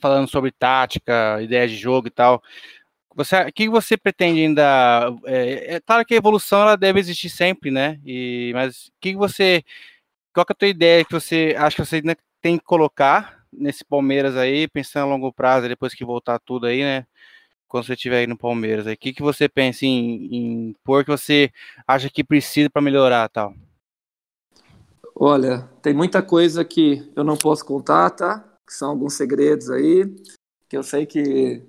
falando sobre tática, ideias de jogo e tal, você, o que você pretende ainda? É, é, claro que a evolução ela deve existir sempre, né? E, mas o que você, qual que é a tua ideia que você acha que você ainda tem que colocar nesse Palmeiras aí, pensando a longo prazo, depois que voltar tudo aí, né? quando você estiver aí no Palmeiras? O que, que você pensa em, em pôr que você acha que precisa para melhorar tal? Olha, tem muita coisa que eu não posso contar, tá? Que são alguns segredos aí, que eu sei que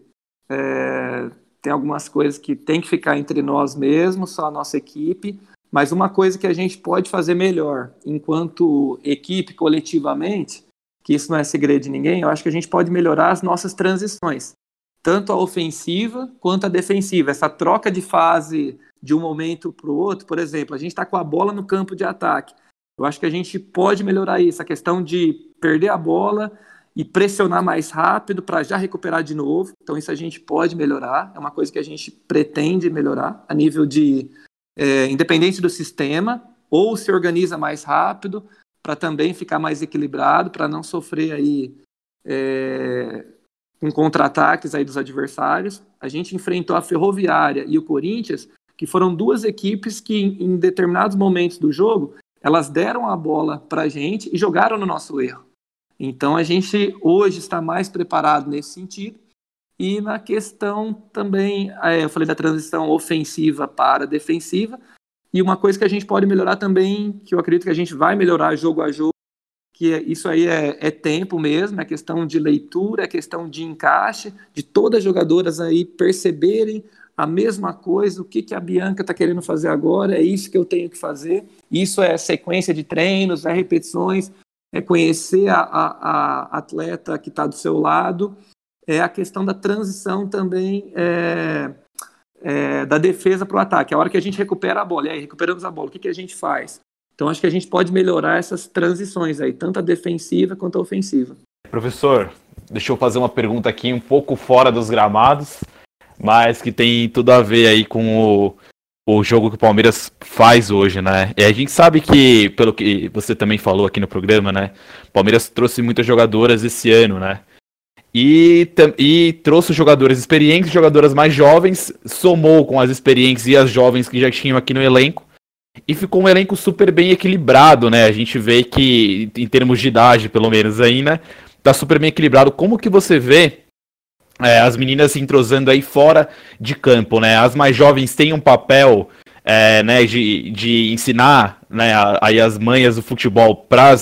é, tem algumas coisas que tem que ficar entre nós mesmos, só a nossa equipe, mas uma coisa que a gente pode fazer melhor, enquanto equipe, coletivamente, que isso não é segredo de ninguém, eu acho que a gente pode melhorar as nossas transições tanto a ofensiva quanto a defensiva. Essa troca de fase de um momento para o outro, por exemplo, a gente está com a bola no campo de ataque. Eu acho que a gente pode melhorar isso, a questão de perder a bola e pressionar mais rápido para já recuperar de novo. Então, isso a gente pode melhorar, é uma coisa que a gente pretende melhorar a nível de é, independente do sistema, ou se organiza mais rápido para também ficar mais equilibrado, para não sofrer aí. É, com contra-ataques aí dos adversários. A gente enfrentou a Ferroviária e o Corinthians, que foram duas equipes que, em determinados momentos do jogo, elas deram a bola para a gente e jogaram no nosso erro. Então a gente hoje está mais preparado nesse sentido. E na questão também, é, eu falei da transição ofensiva para defensiva. E uma coisa que a gente pode melhorar também, que eu acredito que a gente vai melhorar jogo a jogo, que é, isso aí é, é, tempo mesmo, é questão de leitura, é questão de encaixe, de todas as jogadoras aí perceberem a mesma coisa, o que, que a Bianca está querendo fazer agora, é isso que eu tenho que fazer. Isso é sequência de treinos, é repetições, é conhecer a, a, a atleta que está do seu lado, é a questão da transição também é, é, da defesa para o ataque. A hora que a gente recupera a bola, e aí recuperamos a bola, o que, que a gente faz? Então acho que a gente pode melhorar essas transições aí, tanto a defensiva quanto a ofensiva. Professor, deixa eu fazer uma pergunta aqui um pouco fora dos gramados, mas que tem tudo a ver aí com o, o jogo que o Palmeiras faz hoje, né? E a gente sabe que, pelo que você também falou aqui no programa, né? O Palmeiras trouxe muitas jogadoras esse ano, né? E, e trouxe jogadores experientes, jogadoras mais jovens, somou com as experientes e as jovens que já tinham aqui no elenco. E ficou um elenco super bem equilibrado, né? A gente vê que, em termos de idade, pelo menos aí, né? Tá super bem equilibrado. Como que você vê é, as meninas se entrosando aí fora de campo, né? As mais jovens têm um papel é, né, de, de ensinar né, aí as manhas do futebol para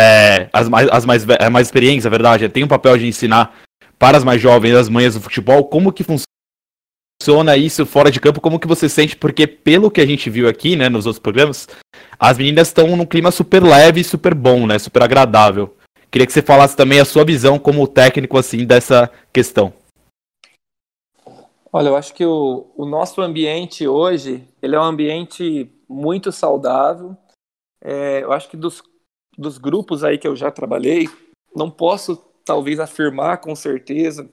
é, as, mais, as mais, mais experientes, a verdade, tem um papel de ensinar para as mais jovens as manhas do futebol, como que funciona isso fora de campo, como que você sente, porque pelo que a gente viu aqui, né, nos outros programas, as meninas estão num clima super leve e super bom, né, super agradável. Queria que você falasse também a sua visão como técnico assim dessa questão. Olha, eu acho que o, o nosso ambiente hoje ele é um ambiente muito saudável. É, eu acho que dos, dos grupos aí que eu já trabalhei, não posso talvez afirmar com certeza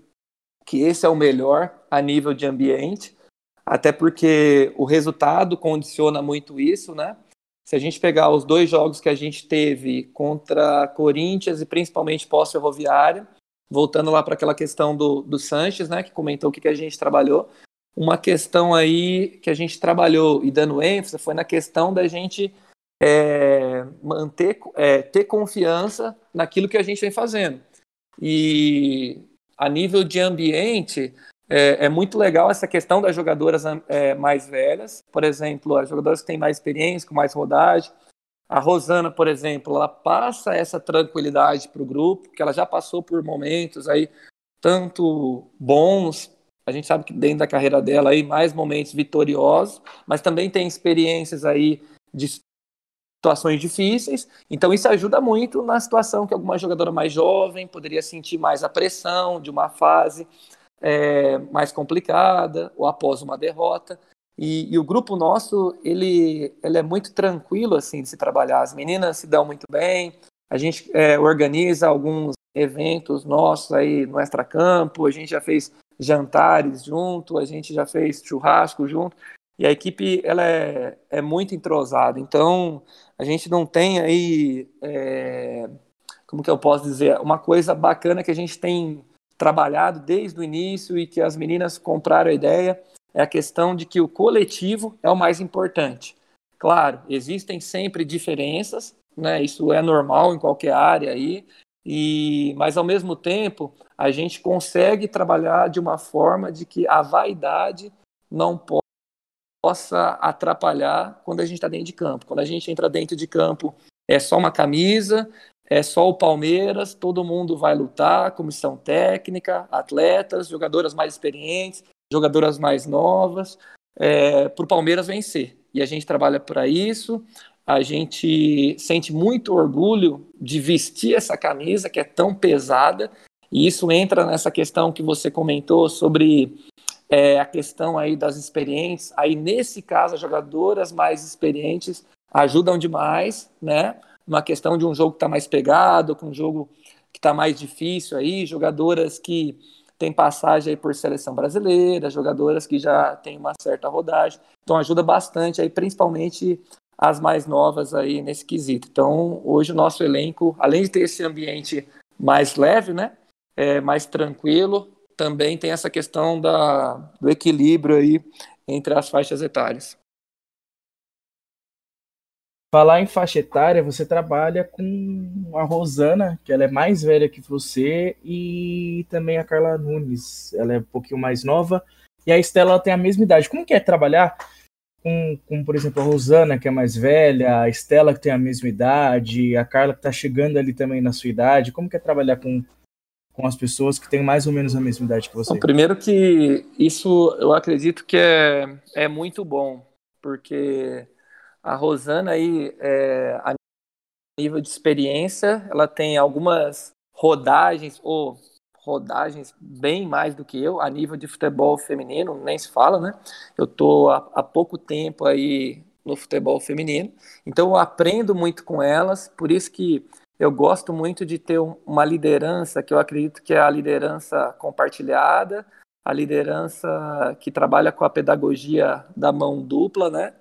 que esse é o melhor a nível de ambiente, até porque o resultado condiciona muito isso, né? Se a gente pegar os dois jogos que a gente teve contra Corinthians e principalmente pós-ferroviária, voltando lá para aquela questão do, do Sanches, né, que comentou o que, que a gente trabalhou, uma questão aí que a gente trabalhou e dando ênfase foi na questão da gente é, manter, é, ter confiança naquilo que a gente vem fazendo. E a nível de ambiente, é, é, muito legal essa questão das jogadoras é, mais velhas, por exemplo, as jogadoras que têm mais experiência, com mais rodagem. A Rosana, por exemplo, ela passa essa tranquilidade para o grupo, que ela já passou por momentos aí tanto bons, a gente sabe que dentro da carreira dela aí mais momentos vitoriosos, mas também tem experiências aí de situações difíceis. Então isso ajuda muito na situação que alguma jogadora mais jovem poderia sentir mais a pressão de uma fase é, mais complicada ou após uma derrota. E, e, o grupo nosso, ele, ele é muito tranquilo, assim, de se trabalhar. As meninas se dão muito bem, a gente é, organiza alguns eventos nossos aí no extracampo, a gente já fez jantares junto, a gente já fez churrasco junto, e a equipe, ela é, é muito entrosada. Então, a gente não tem aí, é, como que eu posso dizer, uma coisa bacana que a gente tem trabalhado desde o início e que as meninas compraram a ideia é a questão de que o coletivo é o mais importante. Claro, existem sempre diferenças, né? Isso é normal em qualquer área aí, e mas ao mesmo tempo a gente consegue trabalhar de uma forma de que a vaidade não possa atrapalhar quando a gente está dentro de campo. Quando a gente entra dentro de campo, é só uma camisa, é só o Palmeiras, todo mundo vai lutar, comissão técnica, atletas, jogadoras mais experientes, jogadoras mais novas, é, para o Palmeiras vencer. E a gente trabalha para isso, a gente sente muito orgulho de vestir essa camisa que é tão pesada, e isso entra nessa questão que você comentou sobre é, a questão aí das experientes. Aí, nesse caso, as jogadoras mais experientes ajudam demais, né? uma questão de um jogo que está mais pegado, com um jogo que está mais difícil aí, jogadoras que têm passagem aí por seleção brasileira, jogadoras que já têm uma certa rodagem, então ajuda bastante aí, principalmente as mais novas aí nesse quesito. Então, hoje o nosso elenco, além de ter esse ambiente mais leve, né, é, mais tranquilo, também tem essa questão da, do equilíbrio aí entre as faixas etárias. Falar em faixa etária, você trabalha com a Rosana, que ela é mais velha que você, e também a Carla Nunes, ela é um pouquinho mais nova, e a Estela tem a mesma idade. Como que é trabalhar com, com, por exemplo, a Rosana, que é mais velha, a Estela, que tem a mesma idade, a Carla, que está chegando ali também na sua idade? Como que é trabalhar com, com as pessoas que têm mais ou menos a mesma idade que você? Bom, primeiro que isso eu acredito que é, é muito bom, porque a Rosana aí, é, a nível de experiência, ela tem algumas rodagens ou rodagens bem mais do que eu a nível de futebol feminino, nem se fala, né? Eu tô há, há pouco tempo aí no futebol feminino, então eu aprendo muito com elas, por isso que eu gosto muito de ter uma liderança que eu acredito que é a liderança compartilhada, a liderança que trabalha com a pedagogia da mão dupla, né?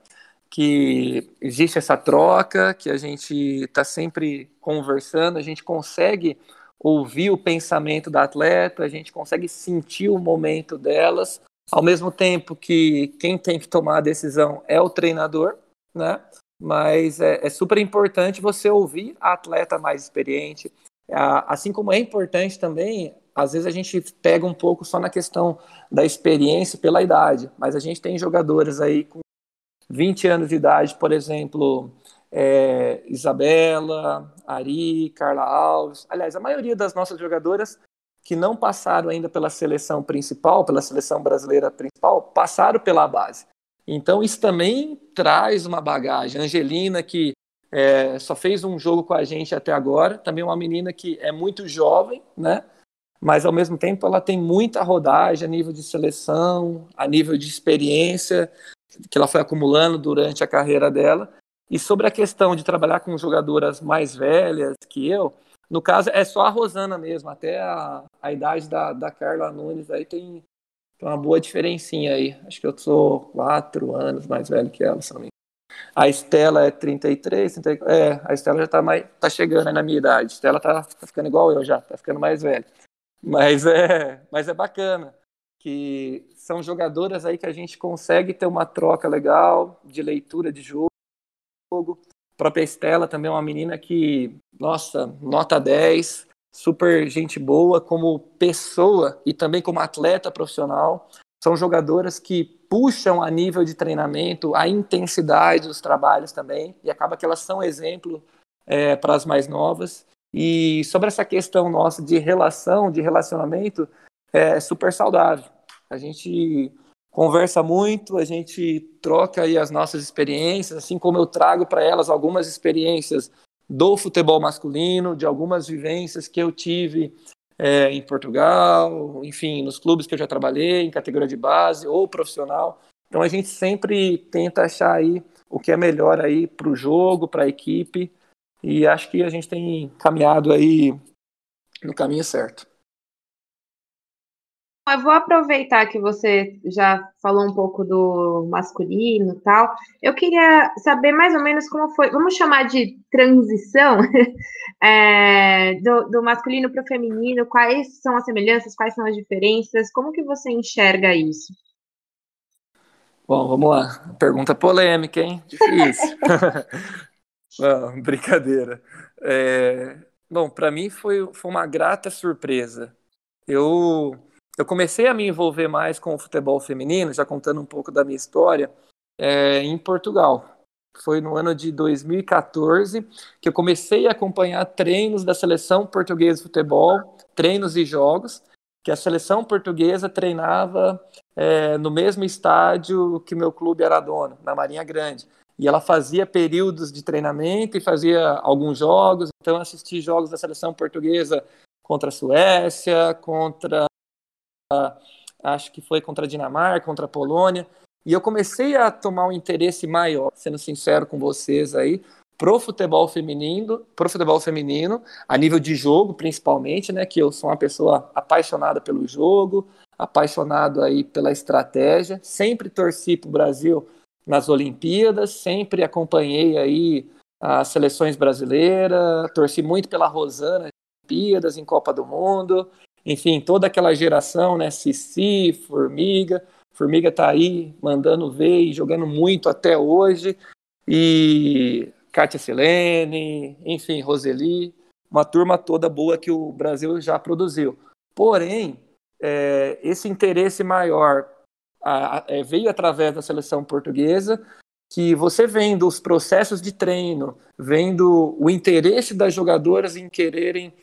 Que existe essa troca, que a gente está sempre conversando, a gente consegue ouvir o pensamento da atleta, a gente consegue sentir o momento delas, ao mesmo tempo que quem tem que tomar a decisão é o treinador, né? Mas é, é super importante você ouvir a atleta mais experiente, assim como é importante também, às vezes a gente pega um pouco só na questão da experiência pela idade, mas a gente tem jogadores aí com 20 anos de idade, por exemplo, é, Isabela, Ari, Carla Alves. Aliás, a maioria das nossas jogadoras que não passaram ainda pela seleção principal, pela seleção brasileira principal, passaram pela base. Então isso também traz uma bagagem. Angelina, que é, só fez um jogo com a gente até agora, também uma menina que é muito jovem, né? Mas ao mesmo tempo ela tem muita rodagem a nível de seleção, a nível de experiência que ela foi acumulando durante a carreira dela. E sobre a questão de trabalhar com jogadoras mais velhas que eu, no caso é só a Rosana mesmo, até a, a idade da, da Carla Nunes aí tem, tem uma boa diferencinha aí. Acho que eu sou quatro anos mais velho que ela, se não me engano. A Estela é 33, 34, é, a Estela já tá, mais, tá chegando na minha idade. A Estela tá, tá ficando igual eu já, tá ficando mais velha. Mas é, mas é bacana que são jogadoras aí que a gente consegue ter uma troca legal de leitura de jogo. A própria Estela também é uma menina que, nossa, nota 10, super gente boa como pessoa e também como atleta profissional. São jogadoras que puxam a nível de treinamento, a intensidade dos trabalhos também, e acaba que elas são exemplo é, para as mais novas. E sobre essa questão nossa de relação, de relacionamento, é super saudável. A gente conversa muito, a gente troca aí as nossas experiências, assim como eu trago para elas algumas experiências do futebol masculino, de algumas vivências que eu tive é, em Portugal, enfim, nos clubes que eu já trabalhei, em categoria de base ou profissional. Então a gente sempre tenta achar aí o que é melhor aí para o jogo, para a equipe, e acho que a gente tem caminhado aí no caminho certo. Eu vou aproveitar que você já falou um pouco do masculino e tal. Eu queria saber mais ou menos como foi, vamos chamar de transição (laughs) é, do, do, masculino para o feminino, quais são as semelhanças, quais são as diferenças, como que você enxerga isso? Bom, vamos lá. Pergunta polêmica, hein? Difícil. (laughs) Não, brincadeira. É, bom, para mim foi, foi uma grata surpresa. Eu eu comecei a me envolver mais com o futebol feminino, já contando um pouco da minha história, é, em Portugal. Foi no ano de 2014 que eu comecei a acompanhar treinos da seleção portuguesa de futebol, treinos e jogos, que a seleção portuguesa treinava é, no mesmo estádio que meu clube era dono, na Marinha Grande. E ela fazia períodos de treinamento e fazia alguns jogos. Então, assisti jogos da seleção portuguesa contra a Suécia, contra acho que foi contra a Dinamarca, contra a Polônia, e eu comecei a tomar um interesse maior, sendo sincero com vocês aí, pro futebol feminino, pro futebol feminino, a nível de jogo principalmente, né, que eu sou uma pessoa apaixonada pelo jogo, apaixonado aí pela estratégia, sempre torci pro Brasil nas Olimpíadas, sempre acompanhei aí as seleções brasileiras, torci muito pela Rosana nas Olimpíadas, em Copa do Mundo, enfim, toda aquela geração, né? Cici, Formiga. Formiga tá aí mandando ver e jogando muito até hoje. E Kátia Selene, enfim, Roseli, uma turma toda boa que o Brasil já produziu. Porém, é, esse interesse maior a, a, é, veio através da seleção portuguesa, que você vendo os processos de treino, vendo o interesse das jogadoras em quererem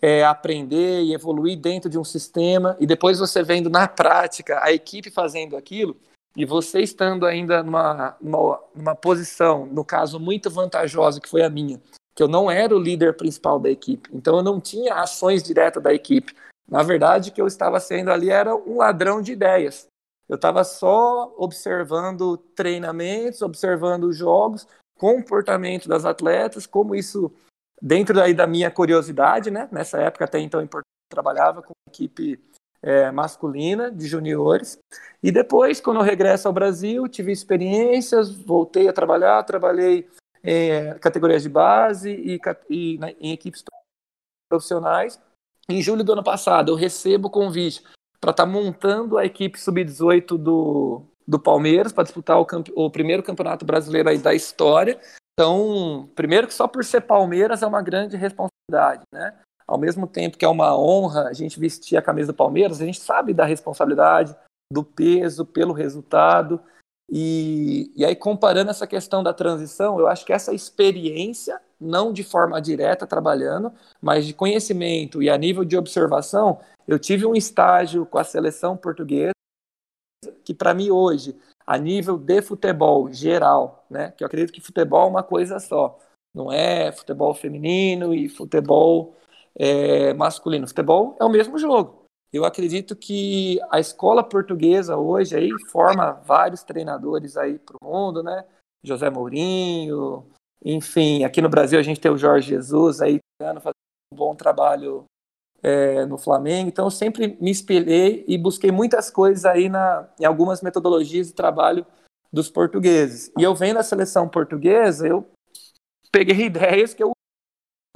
é, aprender e evoluir dentro de um sistema, e depois você vendo na prática a equipe fazendo aquilo, e você estando ainda numa, numa, numa posição, no caso, muito vantajosa, que foi a minha, que eu não era o líder principal da equipe, então eu não tinha ações diretas da equipe. Na verdade, o que eu estava sendo ali era um ladrão de ideias. Eu estava só observando treinamentos, observando jogos, comportamento das atletas, como isso dentro daí da minha curiosidade, né? Nessa época até então Porto trabalhava com equipe é, masculina de juniores. E depois, quando eu regresso ao Brasil, tive experiências, voltei a trabalhar, trabalhei em é, categorias de base e, e na, em equipes profissionais. Em julho do ano passado, eu recebo o convite para estar tá montando a equipe sub-18 do, do Palmeiras para disputar o, o, primeiro campeonato brasileiro aí da história. Então, primeiro que só por ser Palmeiras é uma grande responsabilidade, né? Ao mesmo tempo que é uma honra a gente vestir a camisa do Palmeiras, a gente sabe da responsabilidade, do peso pelo resultado. E, e aí, comparando essa questão da transição, eu acho que essa experiência, não de forma direta trabalhando, mas de conhecimento e a nível de observação, eu tive um estágio com a seleção portuguesa, que para mim hoje, a nível de futebol geral, né, que eu acredito que futebol é uma coisa só, não é futebol feminino e futebol é, masculino. Futebol é o mesmo jogo. Eu acredito que a escola portuguesa hoje aí forma vários treinadores aí para o mundo, né? José Mourinho, enfim, aqui no Brasil a gente tem o Jorge Jesus aí fazendo um bom trabalho é, no Flamengo. Então eu sempre me espelhei e busquei muitas coisas aí na, em algumas metodologias de trabalho dos portugueses. E eu vendo a seleção portuguesa, eu peguei (laughs) ideias que eu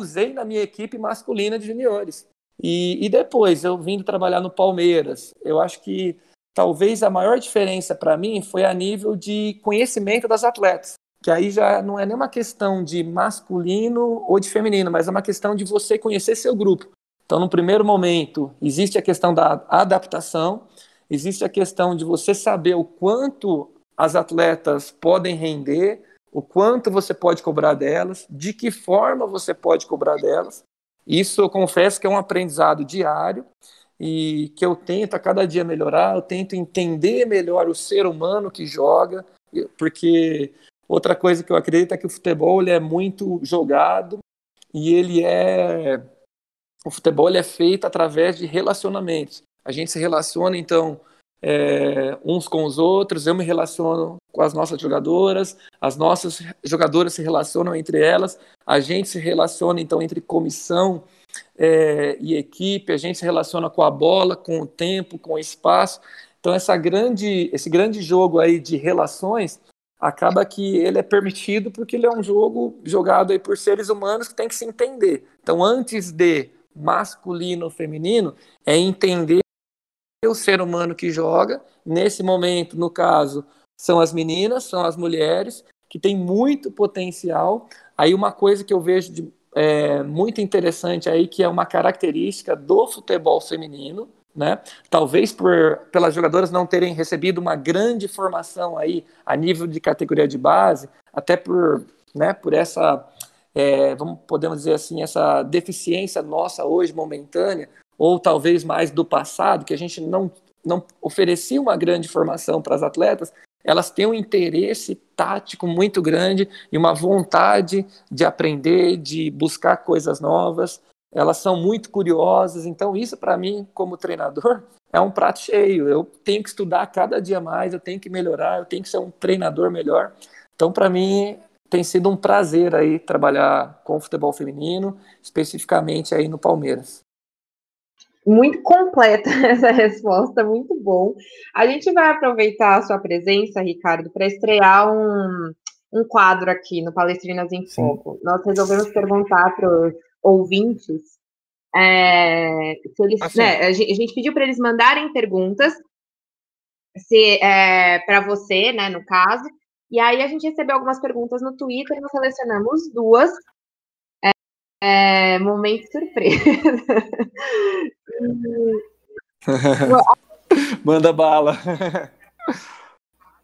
usei na minha equipe masculina de juniores. E, e depois, eu vindo trabalhar no Palmeiras, eu acho que talvez a maior diferença para mim foi a nível de conhecimento das atletas. Que aí já não é nem uma questão de masculino ou de feminino, mas é uma questão de você conhecer seu grupo. Então, no primeiro momento, existe a questão da adaptação, existe a questão de você saber o quanto as atletas podem render, o quanto você pode cobrar delas, de que forma você pode cobrar delas. Isso eu confesso que é um aprendizado diário e que eu tento a cada dia melhorar, eu tento entender melhor o ser humano que joga, porque outra coisa que eu acredito é que o futebol ele é muito jogado e ele é o futebol é feito através de relacionamentos. A gente se relaciona então é, uns com os outros, eu me relaciono com as nossas jogadoras, as nossas jogadoras se relacionam entre elas, a gente se relaciona então entre comissão é, e equipe, a gente se relaciona com a bola, com o tempo, com o espaço. Então essa grande, esse grande jogo aí de relações acaba que ele é permitido porque ele é um jogo jogado aí por seres humanos que tem que se entender. Então antes de masculino ou feminino é entender o ser humano que joga. Nesse momento, no caso, são as meninas, são as mulheres, que têm muito potencial. Aí uma coisa que eu vejo de, é, muito interessante aí, que é uma característica do futebol feminino, né? Talvez por pelas jogadoras não terem recebido uma grande formação aí a nível de categoria de base, até por, né, por essa é, vamos podemos dizer assim essa deficiência nossa hoje momentânea ou talvez mais do passado, que a gente não, não oferecia uma grande formação para as atletas, elas têm um interesse tático muito grande e uma vontade de aprender, de buscar coisas novas. Elas são muito curiosas, então isso para mim, como treinador, (laughs) é um prato cheio. Eu tenho que estudar cada dia mais, eu tenho que melhorar, eu tenho que ser um treinador melhor. Então, para mim, tem sido um prazer aí trabalhar com o futebol feminino, especificamente aí no Palmeiras muito completa (laughs) essa resposta, muito bom. A gente vai aproveitar a sua presença, Ricardo, para estrear um, um quadro aqui no Palestrinas em Foco. Sim. Nós resolvemos perguntar para os ouvintes é, se eles, assim. né, a, gente, a gente pediu para eles mandarem perguntas se é, para você, né, no caso. E aí a gente recebeu algumas perguntas no Twitter, nós selecionamos duas é, momento surpresa. (laughs) Manda bala. (laughs)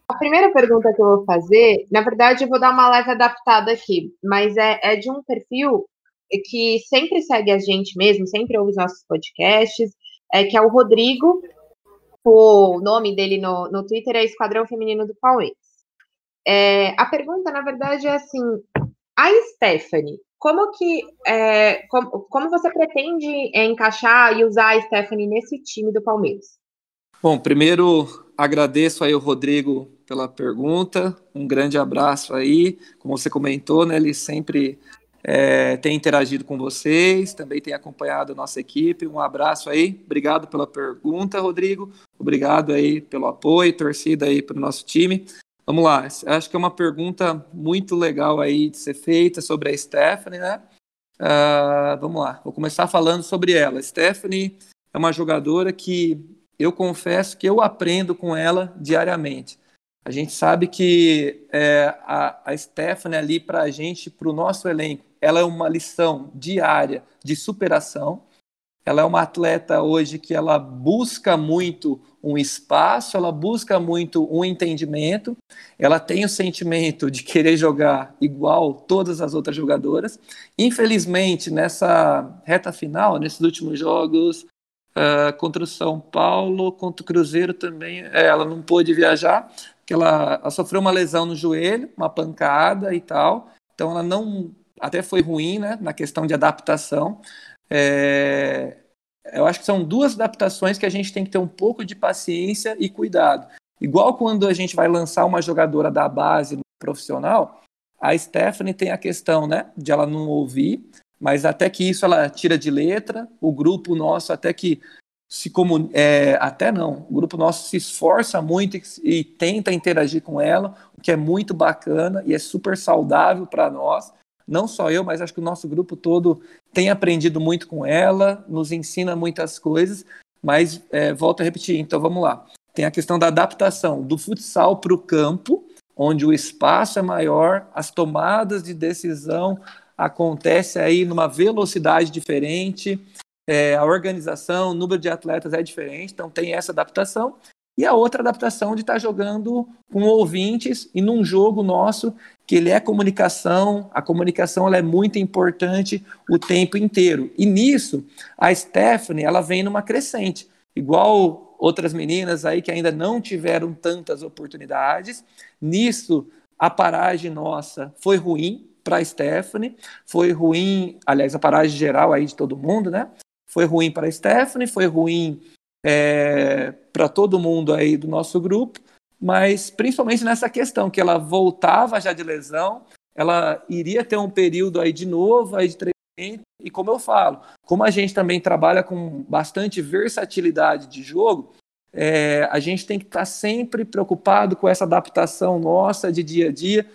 A primeira pergunta que eu vou fazer, na verdade, eu vou dar uma leve adaptada aqui, mas é, é de um perfil que sempre segue a gente mesmo, sempre ouve os nossos podcasts, é, que é o Rodrigo. O nome dele no, no Twitter é Esquadrão Feminino do Palmeiras. É, a pergunta, na verdade, é assim: a Stephanie como que é, como, como você pretende encaixar e usar a Stephanie nesse time do Palmeiras? Bom, primeiro agradeço aí o Rodrigo pela pergunta, um grande abraço aí, como você comentou, né, ele sempre é, tem interagido com vocês, também tem acompanhado a nossa equipe. Um abraço aí, obrigado pela pergunta, Rodrigo. Obrigado aí pelo apoio, torcida aí para o nosso time. Vamos lá, acho que é uma pergunta muito legal aí de ser feita sobre a Stephanie, né? Uh, vamos lá, vou começar falando sobre ela. Stephanie é uma jogadora que eu confesso que eu aprendo com ela diariamente. A gente sabe que é, a, a Stephanie ali para a gente, para o nosso elenco, ela é uma lição diária de superação. Ela é uma atleta hoje que ela busca muito um espaço, ela busca muito um entendimento, ela tem o sentimento de querer jogar igual todas as outras jogadoras. Infelizmente, nessa reta final, nesses últimos jogos, uh, contra o São Paulo, contra o Cruzeiro também, é, ela não pôde viajar, porque ela, ela sofreu uma lesão no joelho, uma pancada e tal, então ela não até foi ruim, né, na questão de adaptação. É, eu acho que são duas adaptações que a gente tem que ter um pouco de paciência e cuidado. Igual quando a gente vai lançar uma jogadora da base profissional, a Stephanie tem a questão, né, de ela não ouvir, mas até que isso ela tira de letra, o grupo nosso até que se comun... É, até não, o grupo nosso se esforça muito e, e tenta interagir com ela, o que é muito bacana e é super saudável para nós não só eu, mas acho que o nosso grupo todo tem aprendido muito com ela, nos ensina muitas coisas, mas é, volto a repetir, então vamos lá. Tem a questão da adaptação do futsal para o campo, onde o espaço é maior, as tomadas de decisão acontecem aí numa velocidade diferente, é, a organização, o número de atletas é diferente, então tem essa adaptação. E a outra adaptação de estar tá jogando com ouvintes e num jogo nosso que ele é comunicação, a comunicação ela é muito importante o tempo inteiro. E nisso, a Stephanie, ela vem numa crescente, igual outras meninas aí que ainda não tiveram tantas oportunidades. Nisso, a paragem nossa foi ruim para a Stephanie, foi ruim, aliás, a paragem geral aí de todo mundo, né? Foi ruim para a Stephanie, foi ruim é, para todo mundo aí do nosso grupo, mas principalmente nessa questão que ela voltava já de lesão, ela iria ter um período aí de novo aí de treinamento e como eu falo, como a gente também trabalha com bastante versatilidade de jogo, é, a gente tem que estar tá sempre preocupado com essa adaptação nossa de dia a dia.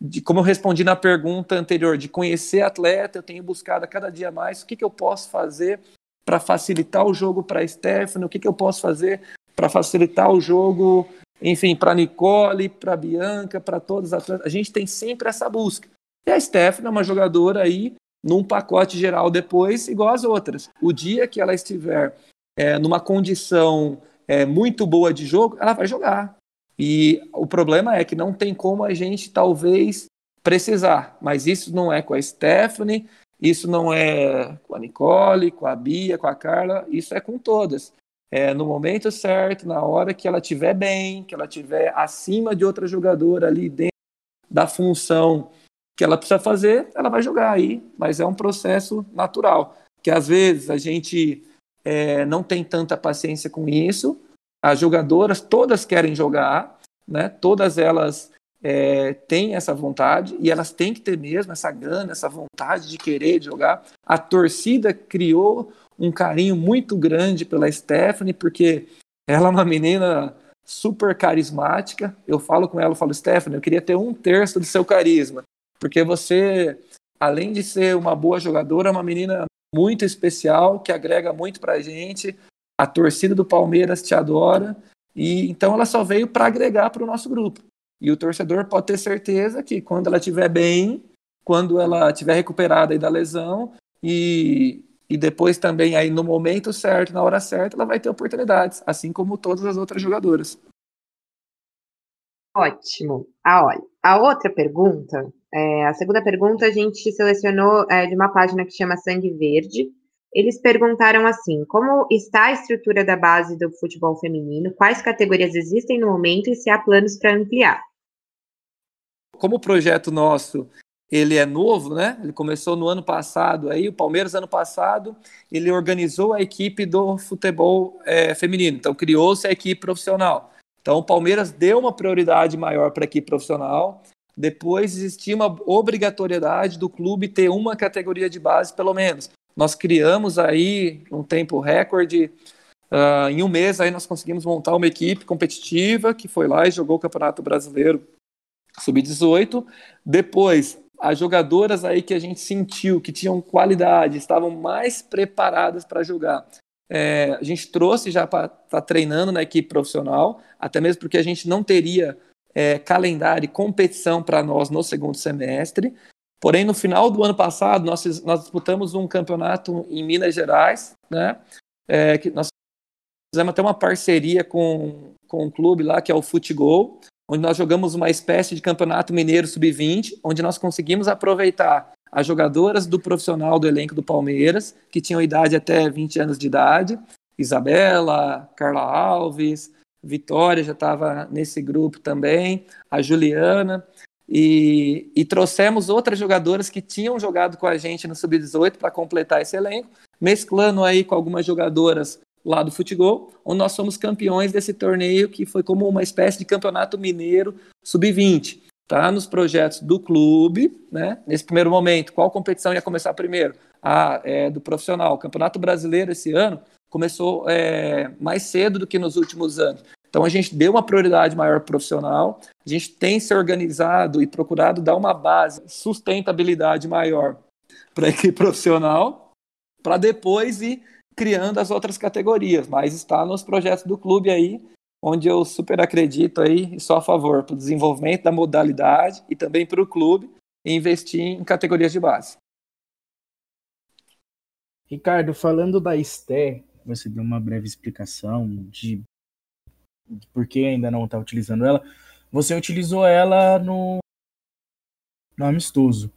De, como eu respondi na pergunta anterior, de conhecer atleta, eu tenho buscado a cada dia mais o que, que eu posso fazer para facilitar o jogo para a Stephanie, o que, que eu posso fazer para facilitar o jogo, enfim, para Nicole, para Bianca, para todos os atletas. A gente tem sempre essa busca. E a Stephanie é uma jogadora aí num pacote geral depois, igual as outras. O dia que ela estiver é, numa condição é, muito boa de jogo, ela vai jogar. E o problema é que não tem como a gente talvez precisar, mas isso não é com a Stephanie, isso não é com a Nicole, com a Bia, com a Carla, isso é com todas. É no momento certo, na hora que ela estiver bem, que ela estiver acima de outra jogadora ali dentro da função que ela precisa fazer, ela vai jogar aí, mas é um processo natural, que às vezes a gente é, não tem tanta paciência com isso, as jogadoras todas querem jogar, né? todas elas é, têm essa vontade e elas têm que ter mesmo essa gana, essa vontade de querer jogar. A torcida criou um carinho muito grande pela Stephanie, porque ela é uma menina super carismática. Eu falo com ela, eu falo, Stephanie, eu queria ter um terço do seu carisma, porque você, além de ser uma boa jogadora, é uma menina muito especial, que agrega muito pra gente. A torcida do Palmeiras te adora. E então ela só veio para agregar para o nosso grupo. E o torcedor pode ter certeza que quando ela estiver bem, quando ela estiver recuperada da lesão e, e depois também aí no momento certo, na hora certa, ela vai ter oportunidades, assim como todas as outras jogadoras. Ótimo. Ah, olha, a outra pergunta, é, a segunda pergunta a gente selecionou é, de uma página que chama Sangue Verde, eles perguntaram assim: como está a estrutura da base do futebol feminino? Quais categorias existem no momento e se há planos para ampliar? Como o projeto nosso ele é novo, né? Ele começou no ano passado. Aí o Palmeiras ano passado ele organizou a equipe do futebol é, feminino. Então criou-se a equipe profissional. Então o Palmeiras deu uma prioridade maior para a equipe profissional. depois existia uma obrigatoriedade do clube ter uma categoria de base, pelo menos. Nós criamos aí um tempo recorde. Uh, em um mês aí nós conseguimos montar uma equipe competitiva que foi lá e jogou o Campeonato Brasileiro Sub-18. Depois, as jogadoras aí que a gente sentiu que tinham qualidade, estavam mais preparadas para jogar. É, a gente trouxe já para estar tá treinando na equipe profissional, até mesmo porque a gente não teria é, calendário e competição para nós no segundo semestre. Porém, no final do ano passado, nós, nós disputamos um campeonato em Minas Gerais, né? É, que nós fizemos até uma parceria com, com um clube lá, que é o Futebol, onde nós jogamos uma espécie de campeonato mineiro sub-20, onde nós conseguimos aproveitar as jogadoras do profissional do elenco do Palmeiras, que tinham idade até 20 anos de idade, Isabela, Carla Alves, Vitória já estava nesse grupo também, a Juliana, e, e, trouxemos outras jogadoras que tinham jogado com a gente no Sub-18 para completar esse elenco, mesclando aí com algumas jogadoras lá do futebol, onde nós somos campeões desse torneio que foi como uma espécie de campeonato mineiro Sub-20. Tá nos projetos do clube, né? Nesse primeiro momento, qual competição ia começar primeiro? A é, do profissional. O Campeonato Brasileiro esse ano começou é, mais cedo do que nos últimos anos. Então a gente deu uma prioridade maior profissional, a gente tem se organizado e procurado dar uma base, sustentabilidade maior para a (laughs) equipe profissional, para depois ir criando as outras categorias, mas está nos projetos do clube aí, onde eu super acredito aí e sou a favor para o desenvolvimento da modalidade e também para o clube investir em categorias de base. Ricardo, falando da Esté, você deu uma breve explicação de por que ainda não está utilizando ela, você utilizou ela no, no amistoso.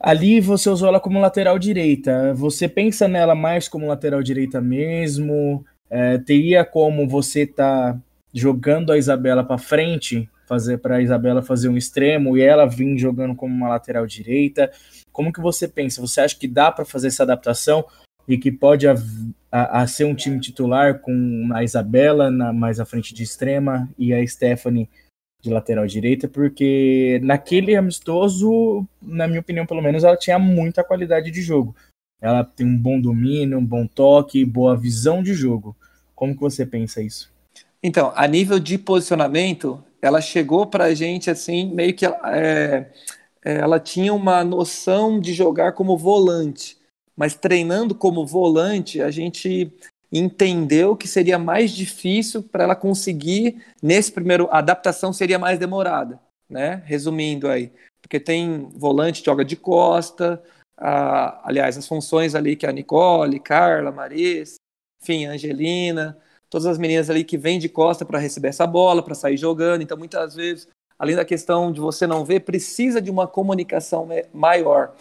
Ali você usou ela como lateral direita. Você pensa nela mais como lateral direita mesmo? É, teria como você tá jogando a Isabela para frente, fazer para a Isabela fazer um extremo e ela vir jogando como uma lateral direita? Como que você pensa? Você acha que dá para fazer essa adaptação e que pode a, a, a, ser um time titular com a Isabela na, mais à frente de extrema e a Stephanie de lateral direita, porque naquele amistoso, na minha opinião, pelo menos, ela tinha muita qualidade de jogo. Ela tem um bom domínio, um bom toque, boa visão de jogo. Como que você pensa isso? Então, a nível de posicionamento, ela chegou para a gente assim, meio que é, é, ela tinha uma noção de jogar como volante mas treinando como volante, a gente entendeu que seria mais difícil para ela conseguir nesse primeiro a adaptação seria mais demorada, né? Resumindo aí, porque tem volante que joga de costa, a, aliás, as funções ali que a Nicole, Carla, Maris, enfim, Angelina, todas as meninas ali que vêm de costa para receber essa bola, para sair jogando, então muitas vezes, além da questão de você não ver, precisa de uma comunicação maior.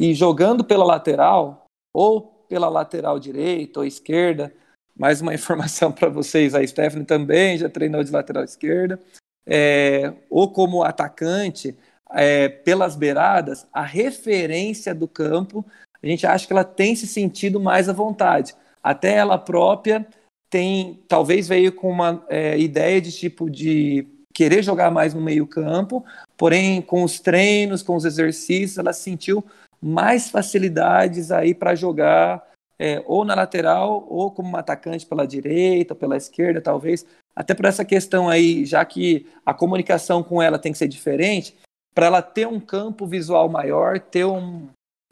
E jogando pela lateral, ou pela lateral direita ou esquerda. Mais uma (laughs) informação para vocês, a Stephanie também já treinou de lateral esquerda. É, ou como atacante, é, pelas beiradas, a referência do campo, a gente acha que ela tem se sentido mais à vontade. Até ela própria tem, talvez veio com uma é, ideia de tipo de querer jogar mais no meio campo, porém com os treinos, com os exercícios, ela sentiu mais facilidades aí para jogar é, ou na lateral ou como um atacante pela direita, pela esquerda, talvez. Até por essa questão aí, já que a comunicação com ela tem que ser diferente, para ela ter um campo visual maior, ter um,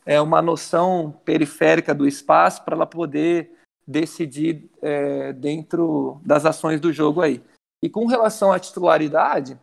é, uma noção periférica do espaço, para ela poder decidir é, dentro das ações do jogo aí. E com relação à titularidade,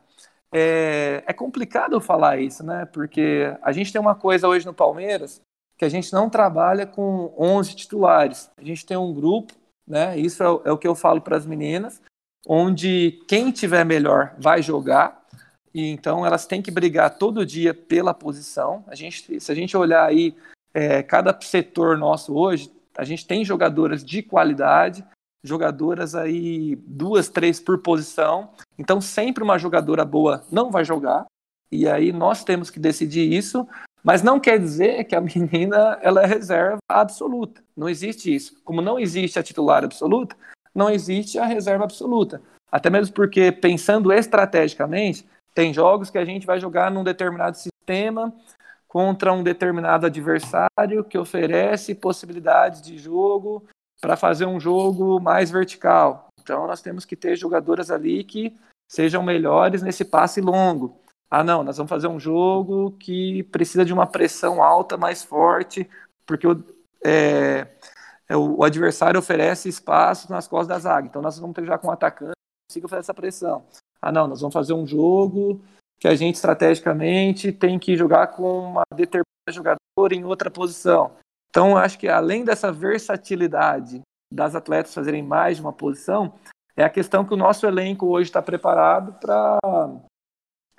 é, é complicado falar isso, né? Porque a gente tem uma coisa hoje no Palmeiras que a gente não trabalha com 11 titulares. A gente tem um grupo, né? Isso é, é o que eu falo para as meninas, onde quem tiver melhor vai jogar. E então elas têm que brigar todo dia pela posição. A gente, se a gente olhar aí é, cada setor nosso hoje, a gente tem jogadoras de qualidade, jogadoras aí, duas, três por posição. Então, sempre uma jogadora boa não vai jogar. E aí nós temos que decidir isso. Mas não quer dizer que a (laughs) menina ela é reserva absoluta. Não existe isso. Como não existe a titular absoluta, não existe a reserva absoluta. Até mesmo porque, pensando estrategicamente, Tem jogos que a gente vai jogar num determinado sistema contra um determinado adversário que oferece possibilidades de jogo para fazer um jogo mais vertical. Então nós temos que ter jogadoras ali que sejam melhores nesse passe longo. Ah, não, nós vamos fazer um jogo que precisa de uma pressão alta, mais forte, porque o, é, é, o adversário oferece espaço nas costas da zaga. Então nós vamos ter que jogar com um atacante que consiga fazer essa pressão. Ah, não, nós vamos fazer um jogo que a gente estrategicamente tem que jogar com uma determinada jogadora em outra posição. Então, acho que além dessa versatilidade das atletas fazerem mais de uma posição, é a questão que o nosso elenco hoje está preparado para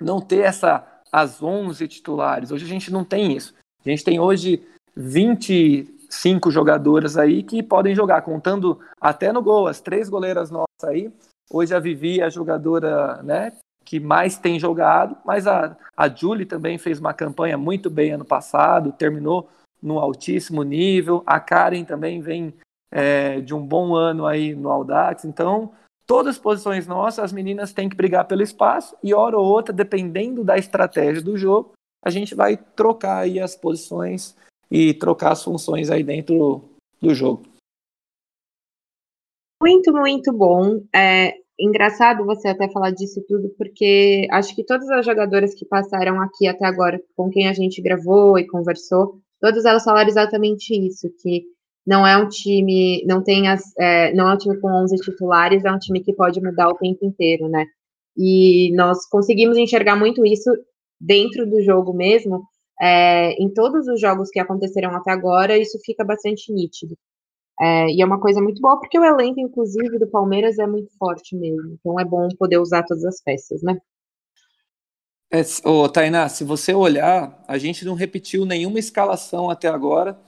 não ter essa as 11 titulares. Hoje a gente não tem isso. A gente tem hoje 25 jogadoras aí que podem jogar, contando até no gol, as três goleiras nossas aí. Hoje a Vivi é a jogadora né, que mais tem jogado, mas a, a Julie também fez uma campanha muito bem ano passado, terminou no altíssimo nível. A Karen também vem é, de um bom ano aí no Audax. Então, todas as posições nossas, as meninas têm que brigar pelo espaço e hora ou outra, dependendo da estratégia do jogo, a gente vai trocar aí as posições e trocar as funções aí dentro do jogo. Muito, muito bom. É engraçado você até falar disso tudo, porque acho que todas as jogadoras que passaram aqui até agora, com quem a gente gravou e conversou, todas elas falaram exatamente isso, que não é um time, não tem as, é, não é um time com 11 titulares, é um time que pode mudar o tempo inteiro, né? E nós conseguimos enxergar muito isso dentro do jogo mesmo, é, em todos os jogos que aconteceram até agora, isso fica bastante nítido. É, e é uma coisa muito boa, porque o elenco, inclusive, do Palmeiras é muito forte mesmo. Então é bom poder usar todas as peças, né? É, ô, Tainá, se você olhar, a gente não repetiu nenhuma escalação até agora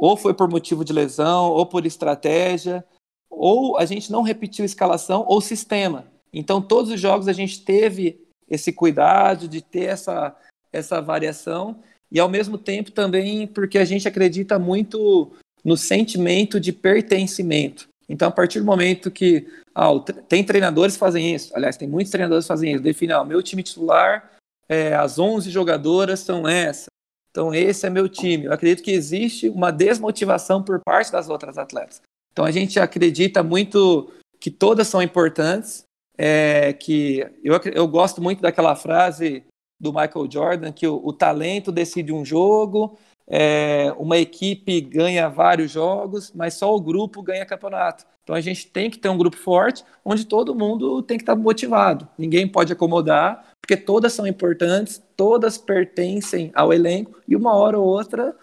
ou foi por motivo de lesão, ou por estratégia, ou a gente não repetiu escalação ou sistema. Então, todos os jogos a gente teve esse cuidado de ter essa, essa variação, e ao mesmo tempo também porque a gente acredita muito no sentimento de pertencimento. Então, a partir do momento que ah, tem treinadores que fazem isso, aliás, tem muitos treinadores que fazem isso, define, ah, meu time titular, é, as 11 jogadoras são essa, então, esse é meu time. Eu acredito que existe uma desmotivação por parte das outras atletas. Então, a gente acredita muito que todas são importantes. É, que eu, eu gosto muito daquela frase do Michael Jordan que o, o talento decide um jogo, é, uma equipe ganha vários jogos, mas só o grupo ganha campeonato. Então a gente tem que ter um grupo forte, onde todo mundo tem que estar motivado. Ninguém pode acomodar, porque todas são importantes, todas pertencem ao elenco e uma hora ou outra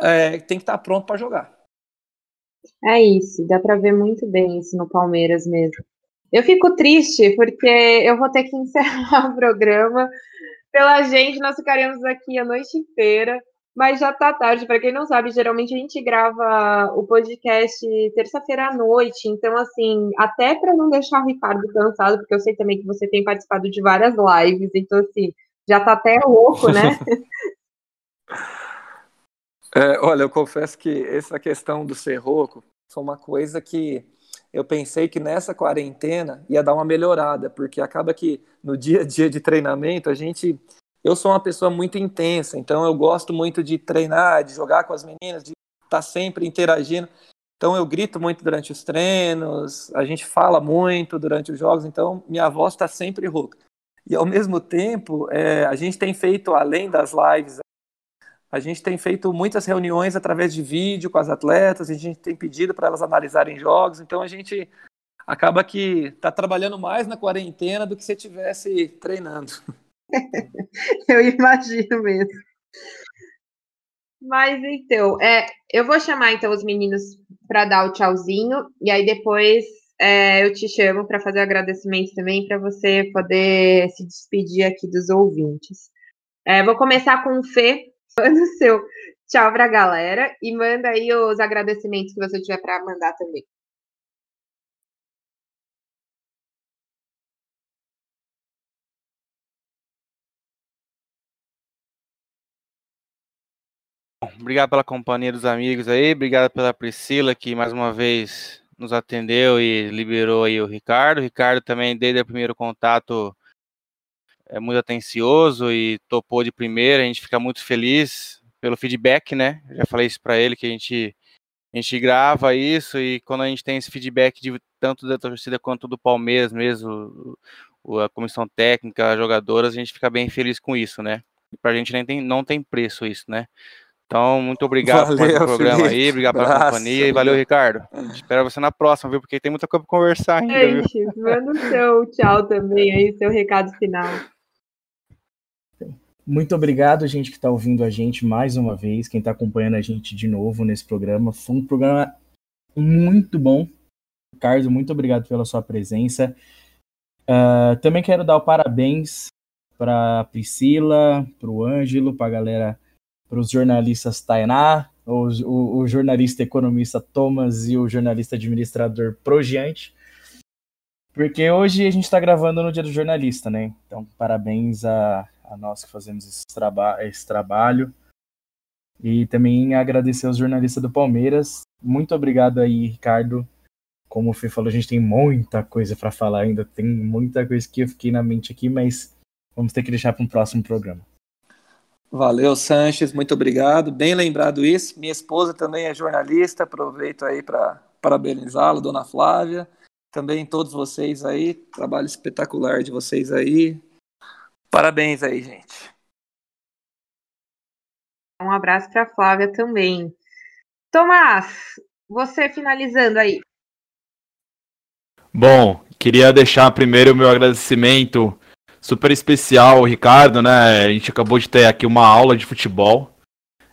é, tem que estar pronto para jogar. É isso, dá para ver muito bem isso no Palmeiras mesmo. Eu fico triste porque eu vou ter que (laughs) encerrar o programa. Pela gente, nós ficaremos aqui a noite inteira mas já tá tarde. Para quem não sabe, geralmente a gente grava o podcast terça-feira à noite. Então, assim, até para não deixar o Ricardo cansado, porque eu sei também que você tem participado de várias lives, então, assim, já tá até louco, né? (laughs) é, olha, eu confesso que essa questão do ser rouco foi uma coisa que eu pensei que nessa quarentena ia dar uma melhorada, porque acaba que no dia a dia de treinamento a gente eu sou uma pessoa muito intensa, então eu gosto muito de treinar, de jogar com as meninas, de estar tá sempre interagindo. Então eu grito muito durante os treinos, a gente fala muito durante os jogos, então minha voz está sempre rouca. E ao mesmo tempo, é, a gente tem feito, além das lives, a gente tem feito muitas reuniões através de vídeo com as atletas, a gente tem pedido para elas analisarem jogos, então a gente acaba que está trabalhando mais na quarentena do que se estivesse treinando. (laughs) (laughs) eu imagino mesmo. Mas então, é, eu vou chamar então os meninos para dar o tchauzinho e aí depois é, eu te chamo para fazer agradecimento também para você poder se despedir aqui dos ouvintes. É, vou começar com o Fê, (laughs) o seu tchau para a galera e manda aí os agradecimentos que você tiver para mandar também. Obrigado pela companhia dos amigos aí, obrigado pela Priscila que mais uma vez nos atendeu e liberou aí o Ricardo. O Ricardo também, desde o primeiro contato, é muito atencioso e topou de primeira. A gente fica muito feliz pelo feedback, né? Já falei isso para ele que a gente a gente grava isso e quando a gente tem esse feedback de tanto da torcida quanto do Palmeiras mesmo, a comissão técnica, as jogadoras, a gente fica bem feliz com isso, né? Pra gente nem tem, não tem preço isso, né? Então, muito obrigado valeu, por mais um programa Felipe. aí, obrigado pela companhia e valeu, Ricardo. Espero você na próxima, viu? Porque tem muita coisa pra conversar ainda. É, viu? manda o seu tchau também aí, seu recado final. Muito obrigado, gente, que está ouvindo a gente mais uma vez, quem está acompanhando a gente de novo nesse programa. Foi um programa muito bom. Carlos, muito obrigado pela sua presença. Uh, também quero dar o parabéns para Priscila, para o Ângelo, para a galera para os jornalistas Tainá, o, o, o, jornalista economista Thomas e o jornalista administrador Progiante. Porque hoje a gente está gravando no dia do jornalista, né? Então, parabéns a, a nós que fazemos esse, traba esse trabalho. E também agradecer aos jornalistas do Palmeiras. Muito obrigado aí, Ricardo. Como o Fê falou, a gente tem muita coisa para falar ainda. Tem muita coisa que eu fiquei na mente aqui, mas vamos ter que deixar para um próximo programa. Valeu, Sanches, muito obrigado. Bem lembrado isso. Minha esposa também é jornalista, aproveito aí para parabenizá-la, dona Flávia. Também todos vocês aí, trabalho espetacular de vocês aí. Parabéns aí, gente. Um abraço para Flávia também. Tomás, você finalizando aí. Bom, queria deixar primeiro o meu agradecimento super especial, Ricardo, né? A gente acabou de ter aqui uma aula de futebol.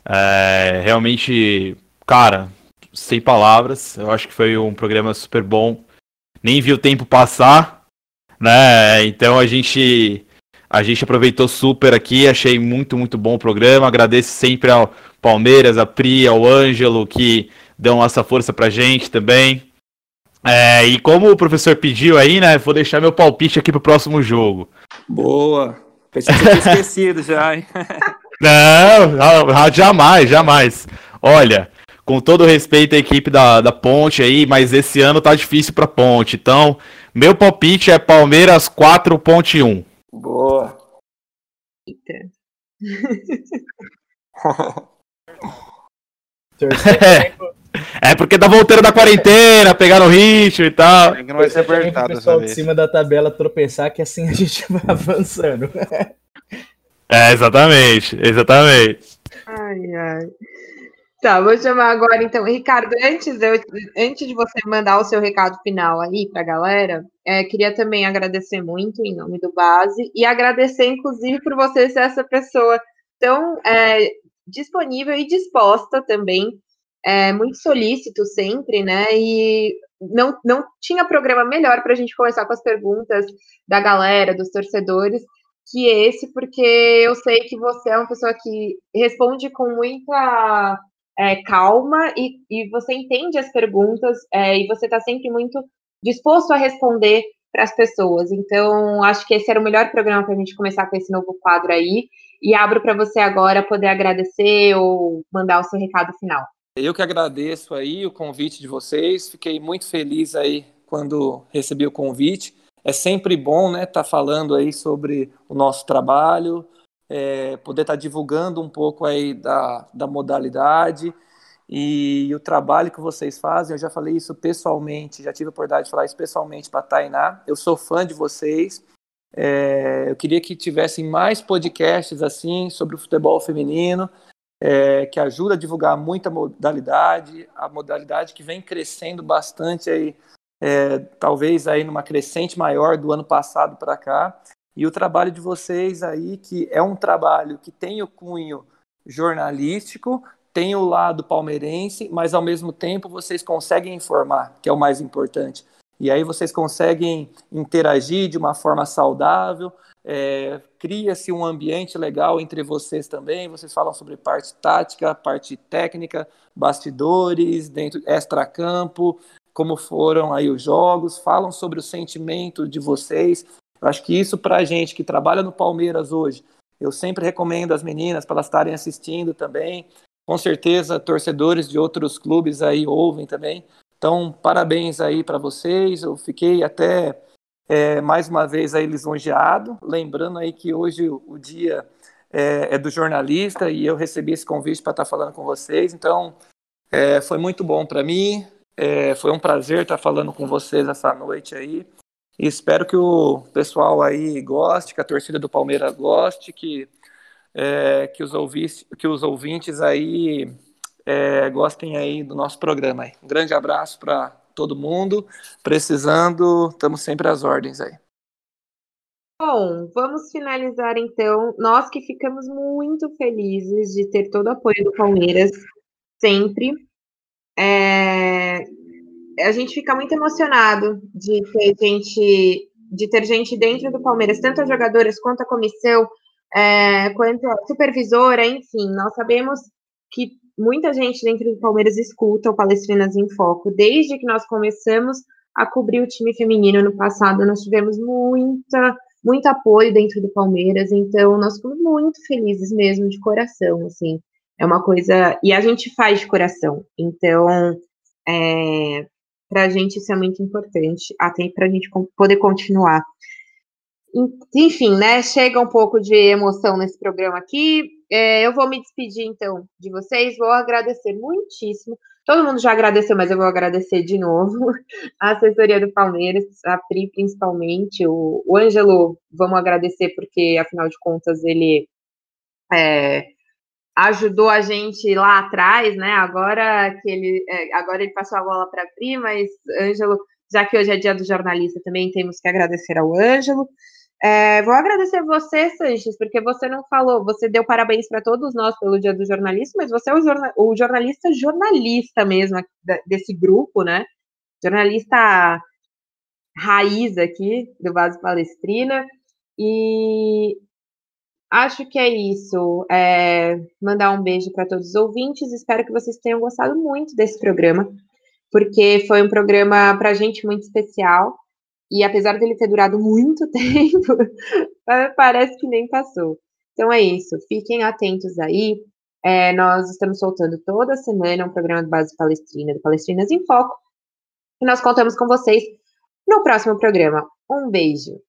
É, realmente, cara, sem palavras. Eu acho que foi um programa super bom. Nem vi o tempo passar, né? Então a gente a gente aproveitou super aqui, achei muito, muito bom o programa. Agradeço sempre ao Palmeiras, a Pri, ao Ângelo, que dão essa força pra gente também. É, e como o professor pediu aí, né? Vou deixar meu palpite aqui pro próximo jogo. Boa. Pensei que esquecido já, hein? (laughs) Não, jamais, jamais. Olha, com todo respeito à equipe da, da Ponte aí, mas esse ano tá difícil pra Ponte. Então, meu palpite é Palmeiras 4, Ponte 1. Boa. Eita. (laughs) (laughs) É porque tá voltando da quarentena, pegaram o ritmo e tal. É que não vai ser apertado o pessoal de cima da tabela tropeçar, que assim a gente (laughs) vai avançando. É, exatamente, exatamente. Ai, ai. Tá, vou chamar agora então. Ricardo, antes, eu, antes de você mandar o seu recado final aí pra galera, é, queria também agradecer muito em nome do Base e agradecer, inclusive, por você ser essa pessoa tão é, disponível e disposta também é, muito solícito sempre, né? E não, não tinha programa melhor para a gente começar com as perguntas da galera, dos torcedores, que esse, porque eu sei que você é uma pessoa que responde com muita é, calma e, e você entende as perguntas é, e você está sempre muito disposto a responder para as pessoas. Então, acho que esse era o melhor programa para a gente começar com esse novo quadro aí. E abro para você agora poder agradecer ou mandar o seu recado final. Eu que agradeço aí o convite de vocês, fiquei muito feliz aí quando recebi o convite. É sempre bom, né, estar tá falando aí sobre o nosso trabalho, é, poder estar tá divulgando um pouco aí da, da modalidade e, e, o trabalho que vocês fazem. Eu já falei isso pessoalmente, já tive a oportunidade de falar isso pessoalmente para a Tainá. Eu sou fã de vocês. É, eu queria que tivessem mais podcasts assim sobre o futebol feminino é, que ajuda a divulgar muita modalidade, a modalidade que vem crescendo bastante aí, é, talvez aí numa crescente maior do ano passado para cá. E o trabalho de vocês aí, que é um trabalho que tem o cunho jornalístico, tem o lado palmeirense, mas ao mesmo tempo vocês conseguem informar, que é o mais importante. E aí vocês conseguem interagir de uma forma saudável, é, cria-se um ambiente legal entre vocês também. Vocês falam sobre parte tática, parte técnica, bastidores, dentro extra-campo, como foram aí os jogos, falam sobre o sentimento de vocês. Eu acho que isso para a gente que trabalha no Palmeiras hoje, eu sempre recomendo às meninas para elas estarem assistindo também. Com certeza, torcedores de outros clubes aí ouvem também. Então, parabéns aí para vocês. Eu fiquei até é, mais uma vez aí lisonjeado, lembrando aí que hoje o, dia é, é, do jornalista e eu recebi esse convite para estar tá falando com vocês, então é, foi muito bom para mim, é, foi um prazer estar tá falando com vocês essa noite aí. E espero que o pessoal aí goste, que a torcida do Palmeiras goste, que, é, que, os, ouvintes, que os ouvintes aí é, gostem aí do nosso programa. Aí. Um grande abraço para todo mundo. Precisando, estamos sempre às ordens aí. Bom, vamos finalizar então. Nós que ficamos muito felizes de ter todo o apoio do Palmeiras sempre. É, a gente fica muito emocionado de ter gente, de ter gente dentro do Palmeiras, tanto as jogadoras quanto a comissão, é, quanto a supervisora, enfim, nós sabemos que muita gente dentro do Palmeiras escuta o Palestrinas em Foco. Desde que nós começamos a cobrir o time feminino no passado, nós tivemos muita, muito apoio dentro do Palmeiras, então nós ficamos muito felizes mesmo, de coração, assim. É uma coisa. E a gente faz de coração. Então, é, para a gente isso é muito importante, até para a gente poder continuar. Enfim, né? Chega um pouco de emoção nesse programa aqui. É, eu vou me despedir, então, de vocês. Vou agradecer muitíssimo. Todo mundo já agradeceu, mas eu vou agradecer de novo (laughs) a assessoria do Palmeiras, a Pri principalmente, o, o Ângelo, vamos agradecer porque, afinal de contas, ele é, ajudou a gente lá atrás, né? Agora que ele, é, agora ele passou a bola para a Pri, mas Ângelo, já que hoje é dia do jornalista, também temos que agradecer ao Ângelo. É, vou agradecer você, Sanches, porque você não falou, você deu parabéns para todos nós pelo Dia do Jornalista, mas você é o, jorna, o jornalista jornalista mesmo desse grupo, né? Jornalista raiz aqui do Base Palestrina. E acho que é isso. É, mandar um beijo para todos os ouvintes. Espero que vocês tenham gostado muito desse programa, porque foi um programa para a gente muito especial. E apesar dele ter durado muito (laughs) tempo, parece que nem passou. Então é isso. Fiquem atentos aí. É, nós estamos soltando toda semana um programa de base palestrina, do Palestrinas em Foco. E nós contamos com vocês no próximo programa. Um beijo.